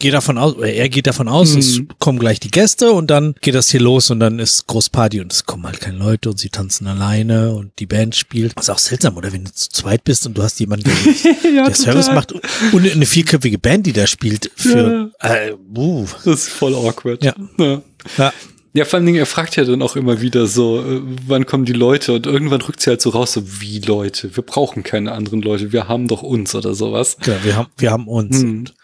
gehe davon aus, oder er geht davon aus, mhm. es kommen gleich die Gäste und dann geht das hier los und dann ist Großparty und es kommen halt keine Leute und sie tanzen alleine und die Band spielt. Das ist auch seltsam, oder wenn du zu zweit bist und du hast jemanden, der, ja, der Service macht und eine vierköpfige Band, die da spielt für, ja. äh, uh. Das ist voll awkward. Ja. ja. ja. Ja, vor allen Dingen, er fragt ja dann auch immer wieder so, äh, wann kommen die Leute? Und irgendwann rückt sie halt so raus, so wie Leute? Wir brauchen keine anderen Leute, wir haben doch uns oder sowas. Ja, wir haben, wir haben uns. Hm. Und,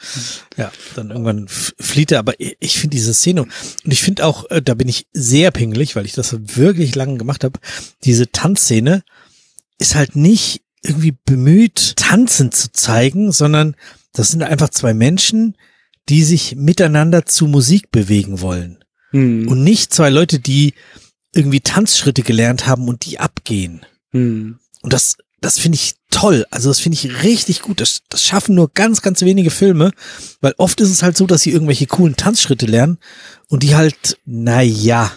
ja, dann irgendwann flieht er, aber ich finde diese Szene, und ich finde auch, äh, da bin ich sehr pingelig, weil ich das wirklich lange gemacht habe, diese Tanzszene ist halt nicht irgendwie bemüht, tanzen zu zeigen, sondern das sind einfach zwei Menschen, die sich miteinander zu Musik bewegen wollen. Hm. Und nicht zwei Leute, die irgendwie Tanzschritte gelernt haben und die abgehen. Hm. Und das, das finde ich toll. Also das finde ich richtig gut. Das, das schaffen nur ganz, ganz wenige Filme, weil oft ist es halt so, dass sie irgendwelche coolen Tanzschritte lernen und die halt, naja,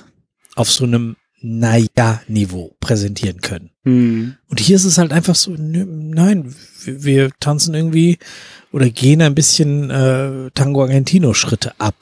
auf so einem naja Niveau präsentieren können. Hm. Und hier ist es halt einfach so, nein, wir, wir tanzen irgendwie oder gehen ein bisschen äh, Tango Argentino Schritte ab.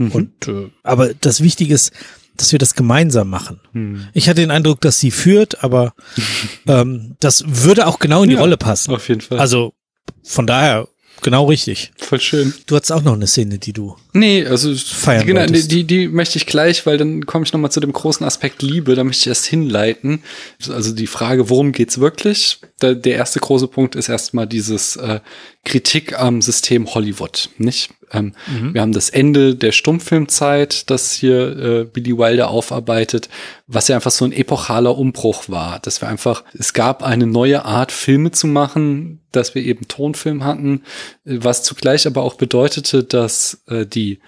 Mhm. Und äh, aber das Wichtige ist, dass wir das gemeinsam machen. Mhm. Ich hatte den Eindruck, dass sie führt, aber ähm, das würde auch genau in die ja, Rolle passen. Auf jeden Fall. Also von daher genau richtig. Voll schön. Du hattest auch noch eine Szene, die du. Nee, also Feiern genau, die, wolltest. die, die möchte ich gleich, weil dann komme ich nochmal zu dem großen Aspekt Liebe, da möchte ich erst hinleiten. Also die Frage, worum geht's wirklich? Der, der erste große Punkt ist erstmal dieses äh, Kritik am System Hollywood, nicht? Ähm, Wir haben das Ende der Stummfilmzeit, das hier äh, Billy Wilder aufarbeitet, was ja einfach so ein epochaler Umbruch war, dass wir einfach, es gab eine neue Art, Filme zu machen, dass wir eben Tonfilm hatten, äh, was zugleich aber auch bedeutete, dass äh, die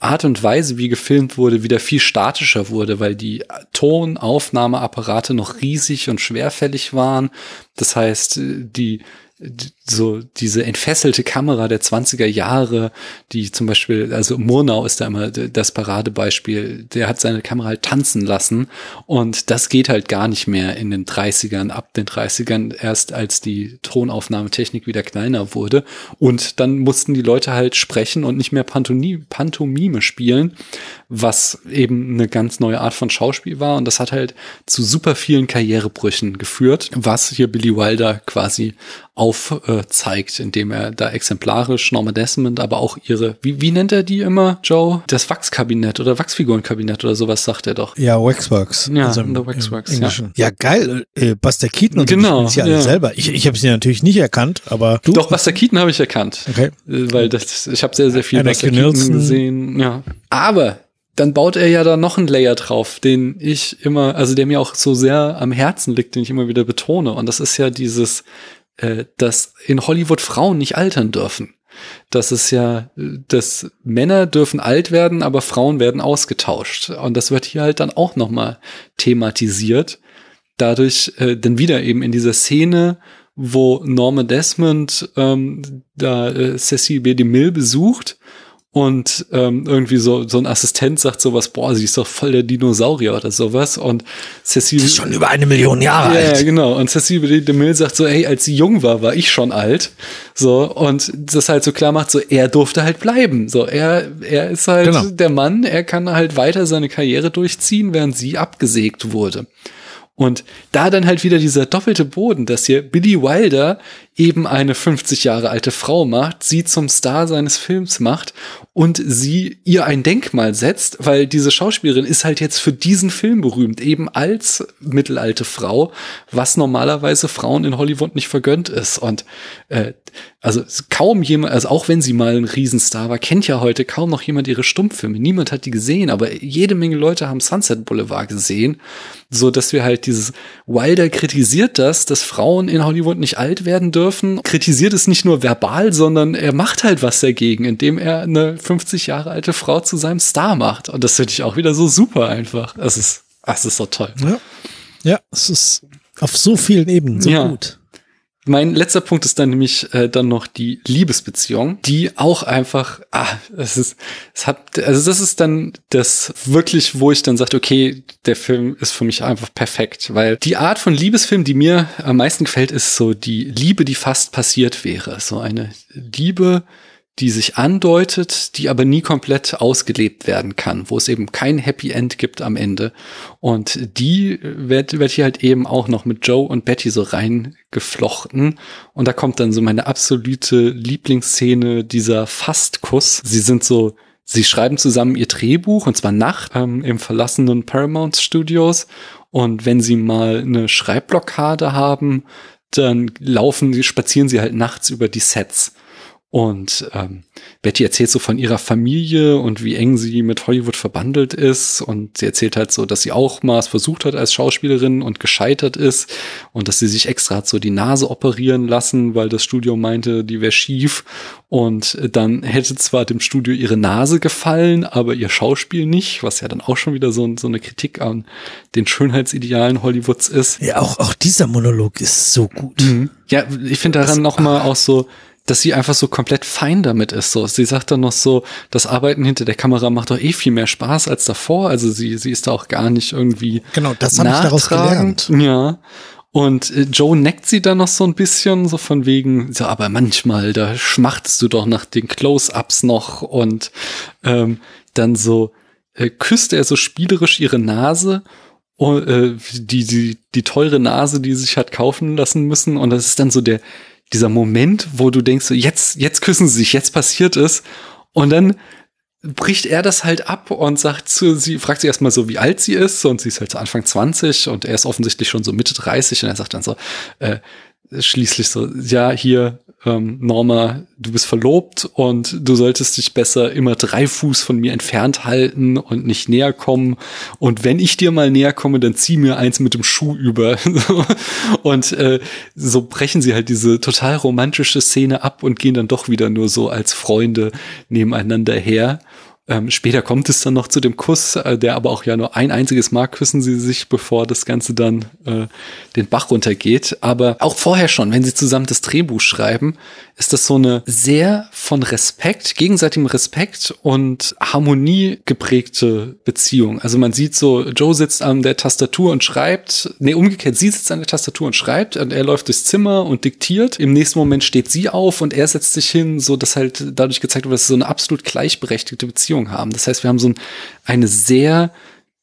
Art und Weise, wie gefilmt wurde, wieder viel statischer wurde, weil die Tonaufnahmeapparate noch riesig und schwerfällig waren. Das heißt, äh, die d- so diese entfesselte Kamera der 20er Jahre, die zum Beispiel, also Murnau ist da immer das Paradebeispiel, der hat seine Kamera halt tanzen lassen und das geht halt gar nicht mehr in den 30ern, ab den 30ern erst als die Tonaufnahmetechnik wieder kleiner wurde. Und dann mussten die Leute halt sprechen und nicht mehr Pantomime, Pantomime spielen, was eben eine ganz neue Art von Schauspiel war. Und das hat halt zu super vielen Karrierebrüchen geführt, was hier Billy Wilder quasi aufzeigt, indem er da exemplarisch Norma Desmond, aber auch ihre, wie, wie nennt er die immer, Joe? Das Wachskabinett oder Wachsfigurenkabinett oder sowas sagt er doch. Ja, Waxworks. Ja, Also im- Waxworks, im Englischen. Ja, geil. Äh, Buster Keaton und so, die Genau, spielen sie alle ja. selber. Ich, ich habe sie natürlich nicht erkannt, aber du. Doch, Buster Keaton habe ich erkannt. Okay. Äh, Weil das, ich habe sehr, sehr viel Anakin Buster Keaton Nelson. gesehen. Ja. Aber dann baut er ja da noch einen Layer drauf, den ich immer, also der mir auch so sehr am Herzen liegt, den ich immer wieder betone. Und das ist ja dieses, äh, dass in Hollywood Frauen nicht altern dürfen. Das ist ja, dass Männer dürfen alt werden, aber Frauen werden ausgetauscht. Und das wird hier halt dann auch nochmal thematisiert. Dadurch äh, dann wieder eben in dieser Szene, wo Norma Desmond ähm, da äh, Cecile B. DeMille besucht und ähm, irgendwie so so ein Assistent sagt sowas, boah, sie ist doch voll der Dinosaurier oder sowas und Cecile Das ist schon über eine Million Jahre ja, ja, alt. genau. Und Cecile DeMille sagt so, hey, als sie jung war, war ich schon alt. So, und das halt so klar macht, so, er durfte halt bleiben. So, er, er ist halt Genau. der Mann, er kann halt weiter seine Karriere durchziehen, während sie abgesägt wurde. Und da dann halt wieder dieser doppelte Boden, dass hier Billy Wilder eben eine 50 Jahre alte Frau macht, sie zum Star seines Films macht und sie ihr ein Denkmal setzt, weil diese Schauspielerin ist halt jetzt für diesen Film berühmt, eben als mittelalte Frau, was normalerweise Frauen in Hollywood nicht vergönnt ist. Und äh, also kaum jemand, also auch wenn sie mal ein Riesenstar war, kennt ja heute kaum noch jemand ihre Stummfilme. Niemand hat die gesehen, aber jede Menge Leute haben Sunset Boulevard gesehen, so dass wir halt dieses Wilder kritisiert das, dass Frauen in Hollywood nicht alt werden dürfen, kritisiert es nicht nur verbal, sondern er macht halt was dagegen, indem er eine 50 Jahre alte Frau zu seinem Star macht. Und das finde ich auch wieder so super einfach. Es ist, es ist so toll. Ja. ja, es ist auf so vielen Ebenen so Ja. gut. Mein letzter Punkt ist dann nämlich äh, dann noch die Liebesbeziehung, die auch einfach, ah, es ist, es hat, also das ist dann das wirklich, wo ich dann sage, okay, der Film ist für mich einfach perfekt, weil die Art von Liebesfilm, die mir am meisten gefällt, ist so die Liebe, die fast passiert wäre, so eine Liebe, die sich andeutet, die aber nie komplett ausgelebt werden kann, wo es eben kein Happy End gibt am Ende. Und die wird, wird hier halt eben auch noch mit Joe und Betty so reingeflochten. Und da kommt dann so meine absolute Lieblingsszene, dieser Fastkuss. Sie sind so, sie schreiben zusammen ihr Drehbuch, und zwar nach ähm, im verlassenen Paramount Studios. Und wenn sie mal eine Schreibblockade haben, dann laufen sie, spazieren sie halt nachts über die Sets. Und ähm, Betty erzählt so von ihrer Familie und wie eng sie mit Hollywood verbandelt ist. Und sie erzählt halt so, dass sie auch mal es versucht hat als Schauspielerin und gescheitert ist. Und dass sie sich extra hat so die Nase operieren lassen, weil das Studio meinte, die wäre schief. Und dann hätte zwar dem Studio ihre Nase gefallen, aber ihr Schauspiel nicht, was ja dann auch schon wieder so, so eine Kritik an den Schönheitsidealen Hollywoods ist. Ja, auch, auch dieser Monolog ist so gut. Ja, ich finde daran noch mal auch so, dass sie einfach so komplett fein damit ist. So, sie sagt dann noch so, das Arbeiten hinter der Kamera macht doch eh viel mehr Spaß als davor. Also sie, sie ist da auch gar nicht irgendwie Genau, das habe ich daraus gelernt. Ja. Und äh, Joe neckt sie dann noch so ein bisschen, so von wegen, so, aber manchmal, da schmachtest du doch nach den Close-Ups noch und ähm, dann so äh, küsst er so spielerisch ihre Nase und, äh, die, die, die teure Nase, die sie sich hat kaufen lassen müssen. Und das ist dann so der, dieser Moment, wo du denkst, jetzt, jetzt küssen sie sich, jetzt passiert es. Und dann bricht er das halt ab und sagt zu sie, fragt sie erstmal so, wie alt sie ist. Und sie ist halt so Anfang 20 und er ist offensichtlich schon so Mitte 30 und er sagt dann so, äh, schließlich so, ja, hier, ähm, Norma, du bist verlobt und du solltest dich besser immer drei Fuß von mir entfernt halten und nicht näher kommen. Und wenn ich dir mal näher komme, dann zieh mir eins mit dem Schuh über. und äh, so brechen sie halt diese total romantische Szene ab und gehen dann doch wieder nur so als Freunde nebeneinander her. Ähm, später kommt es dann noch zu dem Kuss, äh, der aber auch ja nur ein einziges Mal küssen sie sich, bevor das Ganze dann äh, den Bach runtergeht. Aber auch vorher schon, wenn sie zusammen das Drehbuch schreiben, ist das so eine sehr von Respekt, gegenseitigem Respekt und Harmonie geprägte Beziehung. Also man sieht so, Joe sitzt an der Tastatur und schreibt, nee, umgekehrt, sie sitzt an der Tastatur und schreibt und er läuft durchs Zimmer und diktiert. Im nächsten Moment steht sie auf und er setzt sich hin, so dass halt dadurch gezeigt wird, dass es so eine absolut gleichberechtigte Beziehung haben. Das heißt, wir haben so ein, eine sehr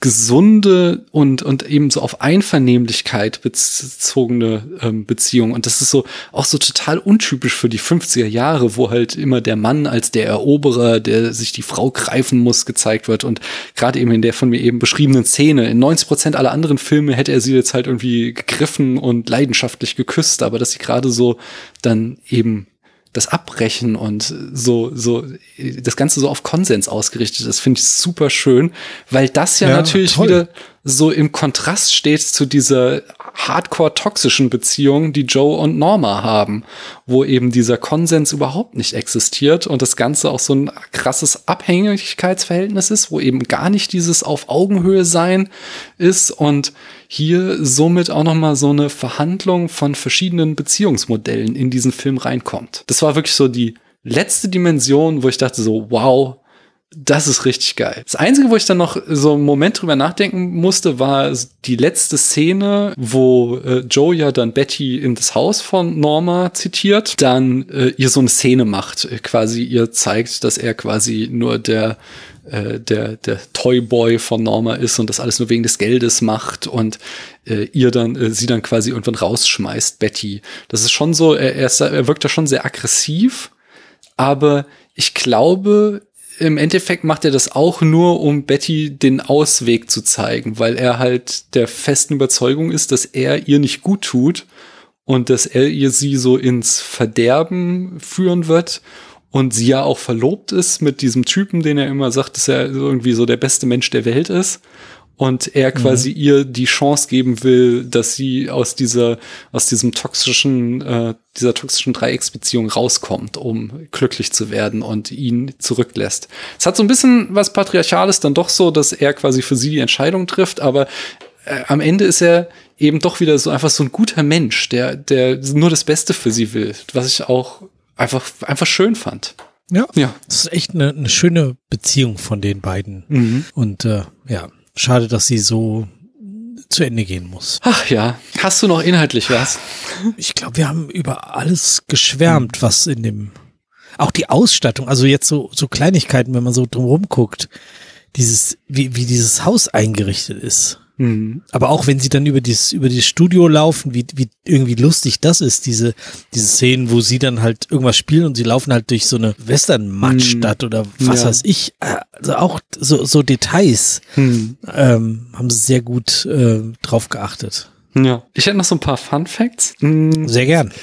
gesunde und, und eben so auf Einvernehmlichkeit bezogene ähm, Beziehung. Und das ist so auch so total untypisch für die 50er Jahre, wo halt immer der Mann als der Eroberer, der sich die Frau greifen muss, gezeigt wird. Und gerade eben in der von mir eben beschriebenen Szene, in 90 Prozent aller anderen Filme hätte er sie jetzt halt irgendwie gegriffen und leidenschaftlich geküsst, aber dass sie gerade so dann eben das Abbrechen und so, so, das Ganze so auf Konsens ausgerichtet ist, finde ich super schön, weil das ja, ja natürlich toll. wieder so im Kontrast steht zu dieser hardcore-toxischen Beziehung, die Joe und Norma haben, wo eben dieser Konsens überhaupt nicht existiert und das Ganze auch so ein krasses Abhängigkeitsverhältnis ist, wo eben gar nicht dieses auf Augenhöhe sein ist und hier somit auch noch mal so eine Verhandlung von verschiedenen Beziehungsmodellen in diesen Film reinkommt. Das war wirklich so die letzte Dimension, wo ich dachte so, wow, das ist richtig geil. Das Einzige, wo ich dann noch so einen Moment drüber nachdenken musste, war die letzte Szene, wo äh, Joe ja dann Betty in das Haus von Norma zitiert, dann äh, ihr so eine Szene macht, äh, quasi ihr zeigt, dass er quasi nur der äh, der, der Toyboy von Norma ist und das alles nur wegen des Geldes macht und äh, ihr dann, äh, sie dann quasi irgendwann rausschmeißt, Betty. Das ist schon so, er, er, ist, er wirkt da schon sehr aggressiv, aber ich glaube, im Endeffekt macht er das auch nur, um Betty den Ausweg zu zeigen, weil er halt der festen Überzeugung ist, dass er ihr nicht gut tut und dass er ihr sie so ins Verderben führen wird und sie ja auch verlobt ist mit diesem Typen, den er immer sagt, dass er irgendwie so der beste Mensch der Welt ist und er quasi mhm. ihr die Chance geben will, dass sie aus dieser aus diesem toxischen äh, dieser toxischen Dreiecksbeziehung rauskommt, um glücklich zu werden und ihn zurücklässt. Es hat so ein bisschen was patriarchales dann doch so, dass er quasi für sie die Entscheidung trifft, aber äh, am Ende ist er eben doch wieder so einfach so ein guter Mensch, der der nur das Beste für sie will, was ich auch einfach einfach schön fand. Ja, ja. Das ist echt eine, eine schöne Beziehung von den beiden. Mhm. Und äh, ja, Schade, dass sie so zu Ende gehen muss. Ach ja, hast du noch inhaltlich was? Ich glaube, wir haben über alles geschwärmt, was in dem, auch die Ausstattung, also jetzt so, so Kleinigkeiten, wenn man so drumherum guckt, dieses, wie, wie dieses Haus eingerichtet ist. Mhm. Aber auch wenn sie dann über dieses, über dieses Studio laufen, wie, wie irgendwie lustig das ist, diese, diese Szenen, wo sie dann halt irgendwas spielen und sie laufen halt durch so eine Western-Mattstadt mhm. oder was ja. weiß ich. Also auch so, so Details mhm. ähm, haben sie sehr gut äh, drauf geachtet. Ja. Ich hätte noch so ein paar Fun Facts. Mhm. Sehr gern.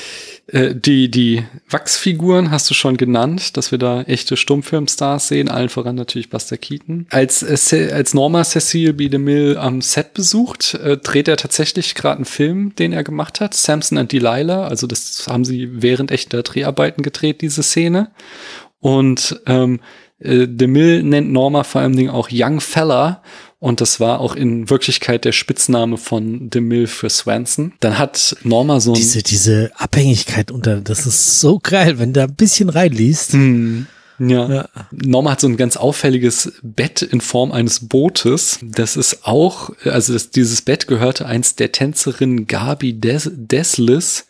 Äh, die, die Wachsfiguren hast du schon genannt, dass wir da echte Stummfilmstars sehen, allen voran natürlich Buster Keaton. Als, äh, als Norma Cecile B. DeMille am Set besucht, äh, dreht er tatsächlich gerade einen Film, den er gemacht hat, Samson and Delilah. Also das haben sie während echter Dreharbeiten gedreht, diese Szene. Und ähm, äh, DeMille nennt Norma vor allen Dingen auch Young Fella und das war auch in Wirklichkeit der Spitzname von DeMille für Swanson. Dann hat Norma so ein diese diese Abhängigkeit unter, das ist so geil, wenn du da ein bisschen reinliest. Hm. Ja. ja. Norma hat so ein ganz auffälliges Bett in Form eines Bootes. Das ist auch, also das, dieses Bett gehörte einst der Tänzerin Gabi Des Deslis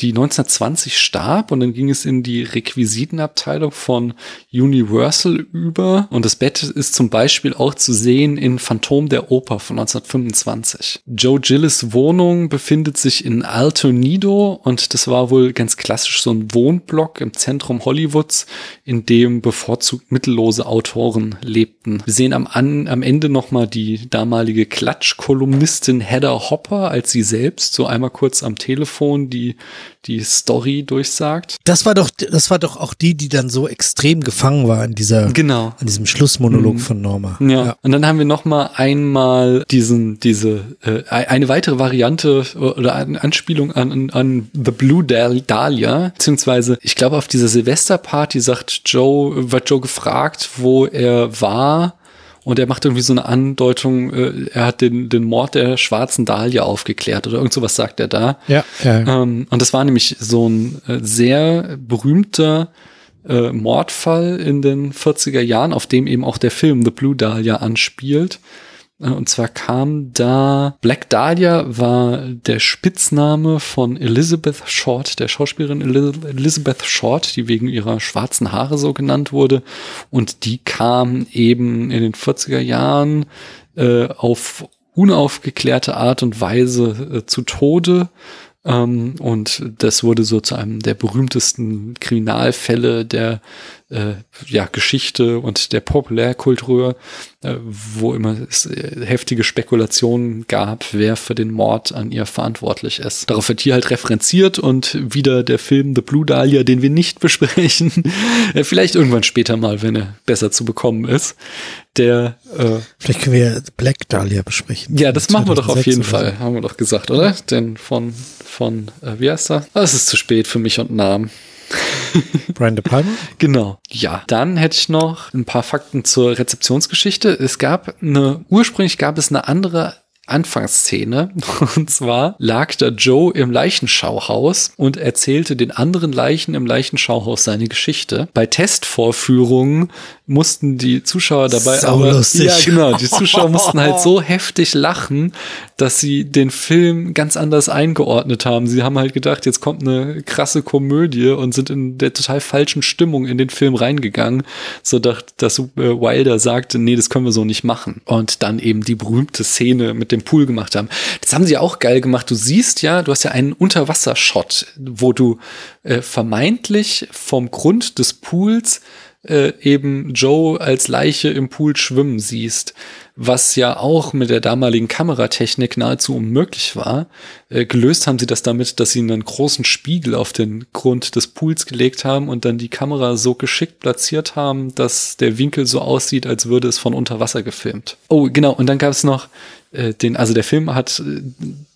die 1920 starb und dann ging es in die Requisitenabteilung von Universal über und das Bett ist zum Beispiel auch zu sehen in Phantom der Oper von 1925. Joe Gillis Wohnung befindet sich in Alto Nido und das war wohl ganz klassisch so ein Wohnblock im Zentrum Hollywoods, in dem bevorzugt mittellose Autoren lebten. Wir sehen am, an, am Ende nochmal die damalige Klatschkolumnistin Hedda Hopper als sie selbst, so einmal kurz am Telefon, die die Story durchsagt. Das war doch, das war doch auch die, die dann so extrem gefangen war in dieser, genau. an diesem Schlussmonolog mhm. von Norma. Ja. ja. Und dann haben wir noch mal einmal diesen, diese, äh, eine weitere Variante oder eine Anspielung an, an The Blue Dahlia, beziehungsweise, ich glaube, auf dieser Silvesterparty sagt Joe, wird Joe gefragt, wo er war und er macht irgendwie so eine Andeutung, äh, er hat den, den Mord der schwarzen Dahlia aufgeklärt oder irgend sowas sagt er da. Ja. ja. Ähm, und das war nämlich so ein äh, sehr berühmter äh, Mordfall in den 40er Jahren, auf dem eben auch der Film The Blue Dahlia anspielt. Äh, und zwar kam da, Black Dahlia war der Spitzname von Elizabeth Short, der Schauspielerin Elizabeth Short, die wegen ihrer schwarzen Haare so genannt wurde. Und die kam eben in den 40er Jahren äh, auf unaufgeklärte Art und Weise äh, zu Tode ähm, und das wurde so zu einem der berühmtesten Kriminalfälle der äh, ja, Geschichte und der Populärkultur, äh, wo immer es äh, heftige Spekulationen gab, wer für den Mord an ihr verantwortlich ist. Darauf wird hier halt referenziert und wieder der Film The Blue Dahlia, den wir nicht besprechen, äh, vielleicht irgendwann später mal, wenn er besser zu bekommen ist. Der äh, Vielleicht können wir Black Dahlia besprechen. Ja, das machen wir doch auf jeden Fall, haben wir doch gesagt, oder? Denn von, von äh, wie heißt er? Oh, es ist zu spät für mich und Namen. Brian De Palma? Genau. Ja, dann hätte ich noch ein paar Fakten zur Rezeptionsgeschichte. Es gab eine, ursprünglich gab es eine andere Anfangsszene. Und zwar lag da Joe im Leichenschauhaus und erzählte den anderen Leichen im Leichenschauhaus seine Geschichte. Bei Testvorführungen mussten die Zuschauer dabei aber lustig. ja genau, die Zuschauer mussten halt so heftig lachen, dass sie den Film ganz anders eingeordnet haben. Sie haben halt gedacht, jetzt kommt eine krasse Komödie und sind in der total falschen Stimmung in den Film reingegangen, so dass, dass äh, Wilder sagte, nee, das können wir so nicht machen. Und dann eben die berühmte Szene mit dem Pool gemacht haben. Das haben sie auch geil gemacht. Du siehst ja, du hast ja einen Unterwassershot, wo du äh, vermeintlich vom Grund des Pools äh, eben Joe als Leiche im Pool schwimmen siehst, was ja auch mit der damaligen Kameratechnik nahezu unmöglich war. Äh, gelöst haben sie das damit, dass sie einen großen Spiegel auf den Grund des Pools gelegt haben und dann die Kamera so geschickt platziert haben, dass der Winkel so aussieht, als würde es von unter Wasser gefilmt. Oh, genau, und dann gab es noch äh, den, also der Film hat äh,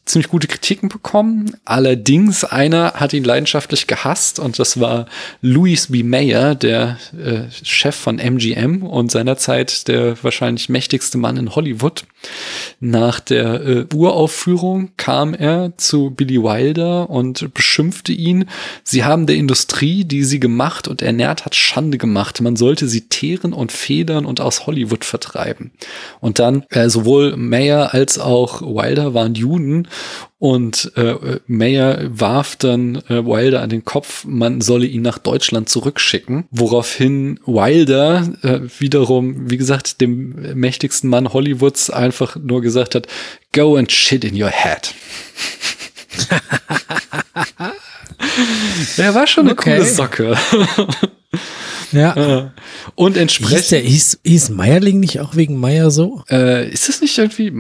ziemlich gute Kritiken bekommen. Allerdings einer hat ihn leidenschaftlich gehasst und das war Louis B. Mayer, der äh, Chef von MGM und seinerzeit der wahrscheinlich mächtigste Mann in Hollywood. Nach der äh, Uraufführung kam er zu Billy Wilder und beschimpfte ihn. Sie haben der Industrie, die sie gemacht und ernährt hat, Schande gemacht. Man sollte sie teeren und federn und aus Hollywood vertreiben. Und dann äh, sowohl Mayer als auch Wilder waren Juden und äh, Mayer warf dann äh, Wilder an den Kopf, man solle ihn nach Deutschland zurückschicken, woraufhin Wilder äh, wiederum, wie gesagt, dem mächtigsten Mann Hollywoods einfach nur gesagt hat, go and shit in your head. Er war schon eine okay. coole Socke. Ja. Und entsprechend. Hieß, der, hieß, hieß Meierling nicht auch wegen Meier so? Äh, ist das nicht irgendwie,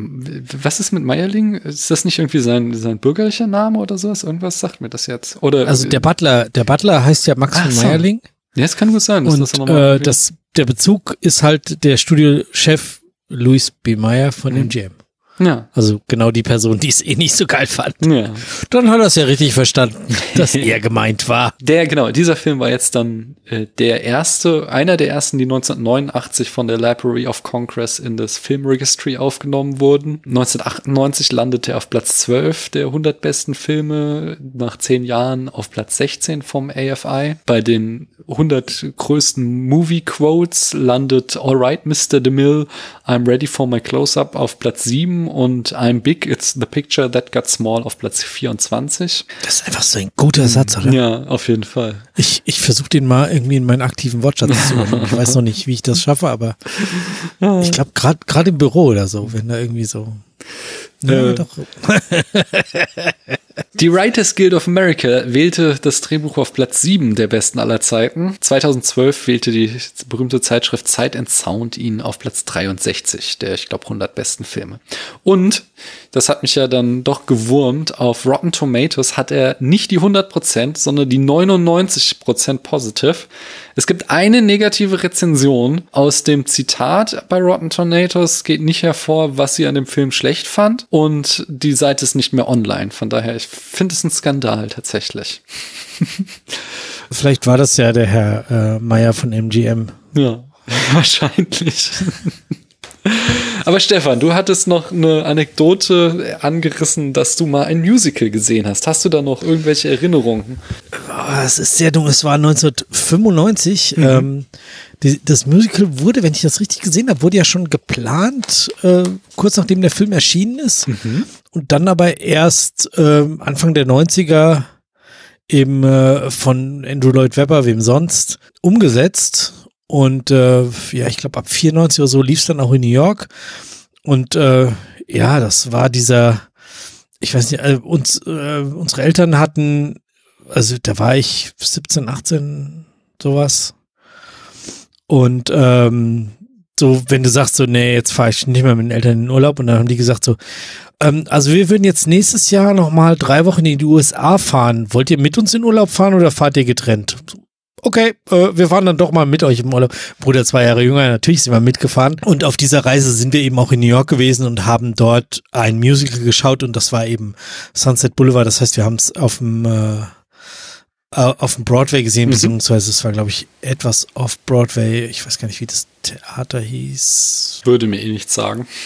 was ist mit Meierling? Ist das nicht irgendwie sein, sein bürgerlicher Name oder sowas? Irgendwas sagt mir das jetzt. Oder, also der Butler, der Butler heißt ja Max von so. Meierling. Ja, es kann gut sein. Und das, äh, das, der Bezug ist halt der Studiochef Louis B. Meyer von mhm. MGM. Ja. Also genau die Person, die es eh nicht so geil fand. Ja. Dann hat er es ja richtig verstanden, dass er gemeint war. Der, genau, dieser Film war jetzt dann äh, der erste, einer der ersten, die 1989 von der Library of Congress in das Film Registry aufgenommen wurden. 1998 landete er auf Platz 12 der 100 besten Filme, nach zehn Jahren auf Platz 16 vom AFI. Bei den 100 größten Movie Quotes landet Alright Mr. DeMille, I'm Ready for My Close-Up auf Platz 7 7 und I'm Big, It's the Picture That Got Small auf Platz 24. Das ist einfach so ein guter Satz, oder? Ja, auf jeden Fall. Ich, ich versuche den mal irgendwie in meinen aktiven Wortschatz zu machen. Ich weiß noch nicht, wie ich das schaffe, aber ich glaube, gerade im Büro oder so, wenn da irgendwie so. Ja, Äh, doch. Die Writers Guild of America wählte das Drehbuch auf Platz 7 der besten aller Zeiten. 2012 wählte die berühmte Zeitschrift Sight and Sound ihn auf Platz 63 der, ich glaube, 100 besten Filme. Und, das hat mich ja dann doch gewurmt, auf Rotten Tomatoes hat er nicht die 100%, sondern die 99% positive. Es gibt eine negative Rezension aus dem Zitat bei Rotten Tomatoes, geht nicht hervor, was sie an dem Film schlecht fand. Und die Seite ist nicht mehr online. Von daher, ich finde es ein Skandal tatsächlich. Vielleicht war das ja der Herr äh, Meier von MGM. Ja, wahrscheinlich. Aber Stefan, du hattest noch eine Anekdote angerissen, dass du mal ein Musical gesehen hast. Hast du da noch irgendwelche Erinnerungen? Es ist sehr dunkel. Es war 1995. Ähm, die, das Musical wurde, wenn ich das richtig gesehen habe, wurde ja schon geplant, äh, kurz nachdem der Film erschienen ist. Und dann aber erst ähm, Anfang der 90er eben äh, von Andrew Lloyd Webber, wem sonst, umgesetzt. Und äh, ja, ich glaube, ab 94 oder so lief es dann auch in New York. Und äh, ja, das war dieser, ich weiß nicht, äh, uns, äh, unsere Eltern hatten, also da war ich 17, 18, sowas. Und ähm, so, wenn du sagst, so, nee, jetzt fahre ich nicht mehr mit den Eltern in den Urlaub, und dann haben die gesagt so, ähm, also wir würden jetzt nächstes Jahr nochmal drei Wochen in die USA fahren. Wollt ihr mit uns in Urlaub fahren oder fahrt ihr getrennt? Okay, äh, wir fahren dann doch mal mit euch im Urlaub. Bruder zwei Jahre jünger, natürlich sind wir mitgefahren. Und auf dieser Reise sind wir eben auch in New York gewesen und haben dort ein Musical geschaut und das war eben Sunset Boulevard. Das heißt, wir haben es auf dem äh, auf dem Broadway gesehen, beziehungsweise es war, glaube ich, etwas off Broadway. Ich weiß gar nicht, wie das Theater hieß. Würde mir eh nichts sagen.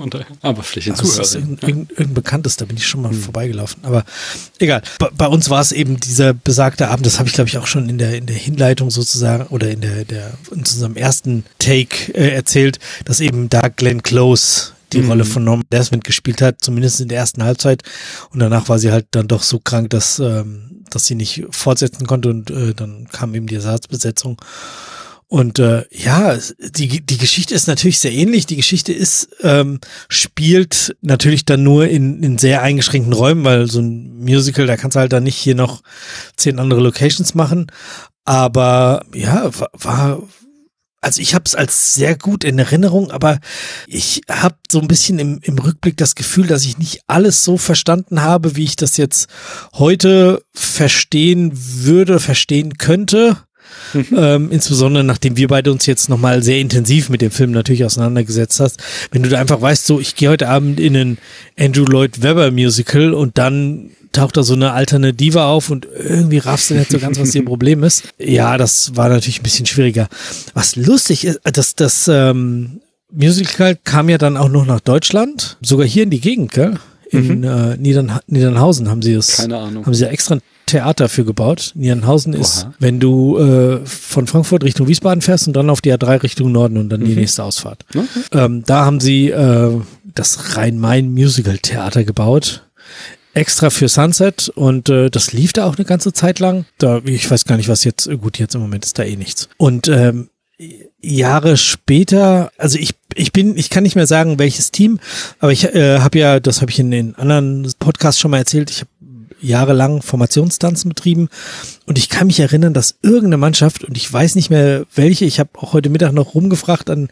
Äh, Aber vielleicht den ist Zuhörern. irgendein, irgendein, irgendein bekanntes, da bin ich schon mal vorbeigelaufen. Aber egal. Bei, bei uns war es eben dieser besagte Abend, das habe ich, glaube ich, auch schon in der, in der Hinleitung sozusagen oder in der, der in unserem ersten Take äh, erzählt, dass eben da Glenn Close die Rolle von Norman Desmond gespielt hat, zumindest in der ersten Halbzeit. Und danach war sie halt dann doch so krank, dass, ähm, dass sie nicht fortsetzen konnte und äh, dann kam eben die Ersatzbesetzung. Und äh, ja, die, die Geschichte ist natürlich sehr ähnlich. Die Geschichte ist, ähm, spielt natürlich dann nur in, in sehr eingeschränkten Räumen, weil so ein Musical, da kannst du halt dann nicht hier noch zehn andere Locations machen. Aber ja, war, war also ich habe es als sehr gut in Erinnerung, aber ich habe so ein bisschen im, im Rückblick das Gefühl, dass ich nicht alles so verstanden habe, wie ich das jetzt heute verstehen würde, verstehen könnte. ähm, insbesondere nachdem wir beide uns jetzt nochmal sehr intensiv mit dem Film natürlich auseinandergesetzt hast. Wenn du da einfach weißt, so ich gehe heute Abend in ein Andrew Lloyd Webber Musical und dann taucht da so eine alterne Diva auf und irgendwie raffst du nicht so ganz, was ihr Problem ist. Ja, das war natürlich ein bisschen schwieriger. Was lustig ist, dass das ähm, Musical kam ja dann auch noch nach Deutschland, sogar hier in die Gegend, gell? In äh, Niedern, Niedernhausen haben sie das, Keine Ahnung. haben sie ja extra ein Theater für gebaut. Niedernhausen ist, Oha. wenn du äh, von Frankfurt Richtung Wiesbaden fährst und dann auf die A3 Richtung Norden und dann die nächste Ausfahrt. Okay. Ähm, da haben sie äh, das Rhein-Main-Musical-Theater gebaut. Extra für Sunset und äh, das lief da auch eine ganze Zeit lang. Da, ich weiß gar nicht, was jetzt, gut, jetzt im Moment ist da eh nichts. Und ähm, Jahre später, also ich, ich bin, ich kann nicht mehr sagen, welches Team, aber ich äh, habe ja, das habe ich in den anderen Podcasts schon mal erzählt, ich habe jahrelang Formationstanzen betrieben. Und ich kann mich erinnern, dass irgendeine Mannschaft und ich weiß nicht mehr welche, ich habe auch heute Mittag noch rumgefragt an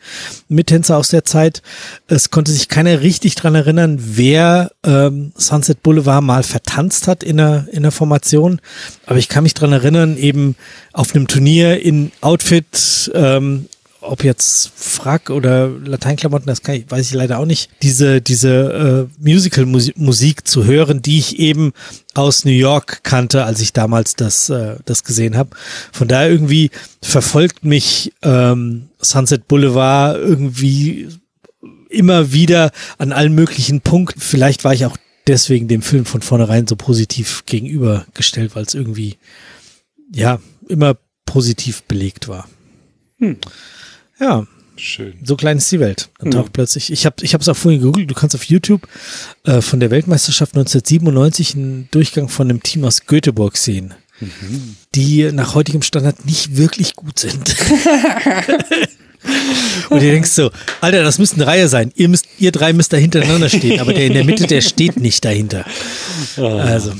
Mittänzer aus der Zeit, es konnte sich keiner richtig dran erinnern, wer ähm, Sunset Boulevard mal vertanzt hat in der, in der Formation, aber ich kann mich dran erinnern, eben auf einem Turnier in Outfit ähm, ob jetzt Frack oder Lateinklamotten, das kann ich, weiß ich leider auch nicht, diese, diese äh, Musical-Musik zu hören, die ich eben aus New York kannte, als ich damals das, äh, das gesehen habe. Von daher irgendwie verfolgt mich ähm, Sunset Boulevard irgendwie immer wieder an allen möglichen Punkten. Vielleicht war ich auch deswegen dem Film von vornherein so positiv gegenübergestellt, weil es irgendwie, ja, immer positiv belegt war. Hm. Ja, Schön. So klein ist die Welt. Dann taucht plötzlich, ich habe ich es auch vorhin gegoogelt, du kannst auf YouTube äh, von der Weltmeisterschaft 1997 einen Durchgang von einem Team aus Göteborg sehen, die nach heutigem Standard nicht wirklich gut sind. Und ihr denkst so, Alter, das müsste eine Reihe sein. Ihr müsst, ihr drei müsst da hintereinander stehen, aber der in der Mitte, der steht nicht dahinter. Also,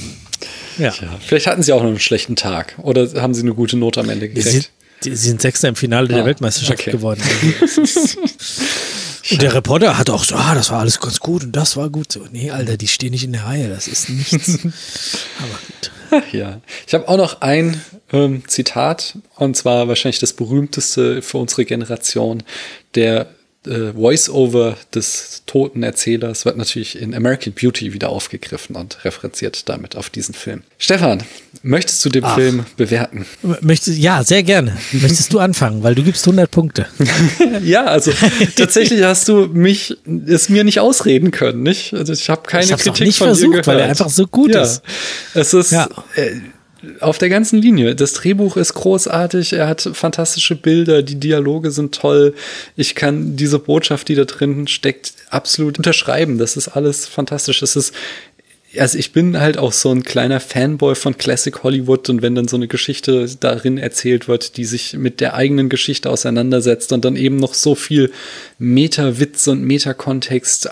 ja. Vielleicht hatten sie auch noch einen schlechten Tag oder haben sie eine gute Note am Ende Sie, gekriegt. sie sind Sechster im Finale der Ah, Weltmeisterschaft okay. geworden. Und der Reporter hat auch so, ah, das war alles ganz gut und das war gut so. Nee, Alter, die stehen nicht in der Reihe, das ist nichts. Aber gut. Ja, ich habe auch noch ein ähm, Zitat und zwar wahrscheinlich das berühmteste für unsere Generation. Der äh, Voice-Over des toten Erzählers wird natürlich in American Beauty wieder aufgegriffen und referenziert damit auf diesen Film. Stefan, möchtest du den Ach. Film bewerten? Möchtest, ja, sehr gerne. Möchtest du anfangen, weil du gibst 100 Punkte. Ja, also tatsächlich hast du mich es mir nicht ausreden können, nicht? Also ich habe keine Ich Kritik nicht von dir versucht, gehört. weil er einfach so gut ja. ist. Es ist Ja. äh, auf der ganzen Linie. Das Drehbuch ist großartig, er hat fantastische Bilder, die Dialoge sind toll. Ich kann diese Botschaft, die da drin steckt, absolut unterschreiben. Das ist alles fantastisch. Es ist also ich bin halt auch so ein kleiner Fanboy von Classic Hollywood und wenn dann so eine Geschichte darin erzählt wird, die sich mit der eigenen Geschichte auseinandersetzt und dann eben noch so viel Meta-Witz und Meta-Kontext,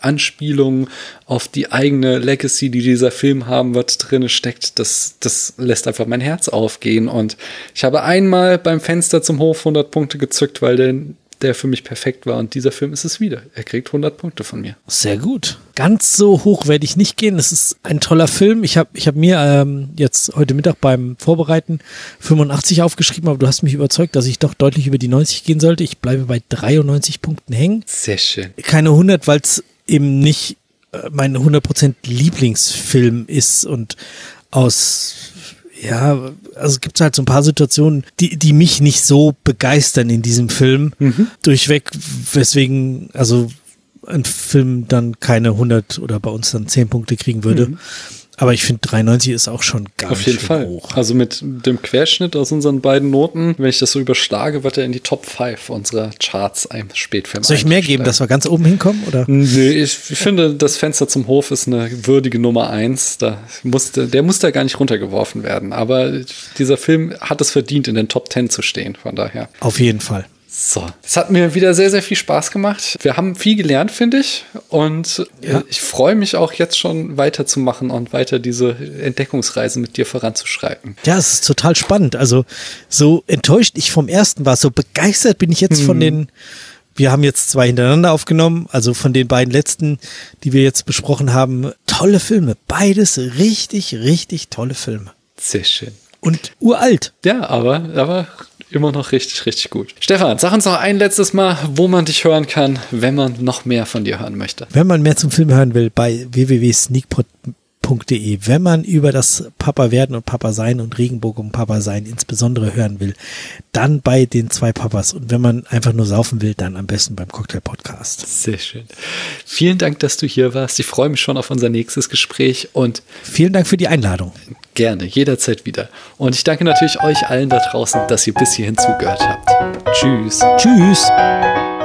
Anspielungen auf die eigene Legacy, die dieser Film haben wird, drinne steckt, das, das lässt einfach mein Herz aufgehen. Und ich habe einmal beim Fenster zum Hof 100 Punkte gezückt, weil der, der für mich perfekt war und dieser Film ist es wieder. Er kriegt 100 Punkte von mir. Sehr gut. Ganz so hoch werde ich nicht gehen. Es ist ein toller Film. Ich habe ich hab mir ähm, jetzt heute Mittag beim Vorbereiten 85 aufgeschrieben, aber du hast mich überzeugt, dass ich doch deutlich über die 90 gehen sollte. Ich bleibe bei 93 Punkten hängen. Sehr schön. Keine 100, weil es eben nicht äh, mein 100% Lieblingsfilm ist und aus ja, also es gibt halt so ein paar Situationen, die, die mich nicht so begeistern in diesem Film. Durchweg, weswegen, also ein Film dann keine 100 oder bei uns dann 10 Punkte kriegen würde. Aber ich finde 93 ist auch schon gar Auf jeden schön Fall. hoch. Also mit dem Querschnitt aus unseren beiden Noten, wenn ich das so überschlage, wird er in die Top 5 unserer Charts ein Spätfilm. Soll ich mehr geben, dass wir ganz oben hinkommen? Oder? Nee, ich finde, das Fenster zum Hof ist eine würdige Nummer eins. Da musste, der muss da gar nicht runtergeworfen werden. Aber dieser Film hat es verdient, in den Top 10 zu stehen. Von daher. Auf jeden Fall. So, es hat mir wieder sehr, sehr viel Spaß gemacht. Wir haben viel gelernt, finde ich. Und Ja. äh, ich freue mich auch jetzt schon weiterzumachen und weiter diese Entdeckungsreise mit dir voranzuschreiten. Ja, es ist total spannend. Also so enttäuscht ich vom ersten war, so begeistert bin ich jetzt Mhm. von den, wir haben jetzt zwei hintereinander aufgenommen, also von den beiden letzten, die wir jetzt besprochen haben. Tolle Filme, beides richtig, richtig tolle Filme. Sehr schön. Und uralt. Ja, aber, aber immer noch richtig, richtig gut. Stefan, sag uns noch ein letztes Mal, wo man dich hören kann, wenn man noch mehr von dir hören möchte. Wenn man mehr zum Film hören will, bei www.sneakpot.de. Wenn man über das Papa werden und Papa sein und Regenbogen und Papa sein insbesondere hören will, dann bei den zwei Papas. Und wenn man einfach nur saufen will, dann am besten beim Cocktail Podcast. Sehr schön. Vielen Dank, dass du hier warst. Ich freue mich schon auf unser nächstes Gespräch und Vielen Dank für die Einladung. gerne, jederzeit wieder. Und ich danke natürlich euch allen da draußen, dass ihr bis hierhin zugehört habt. Tschüss. Tschüss.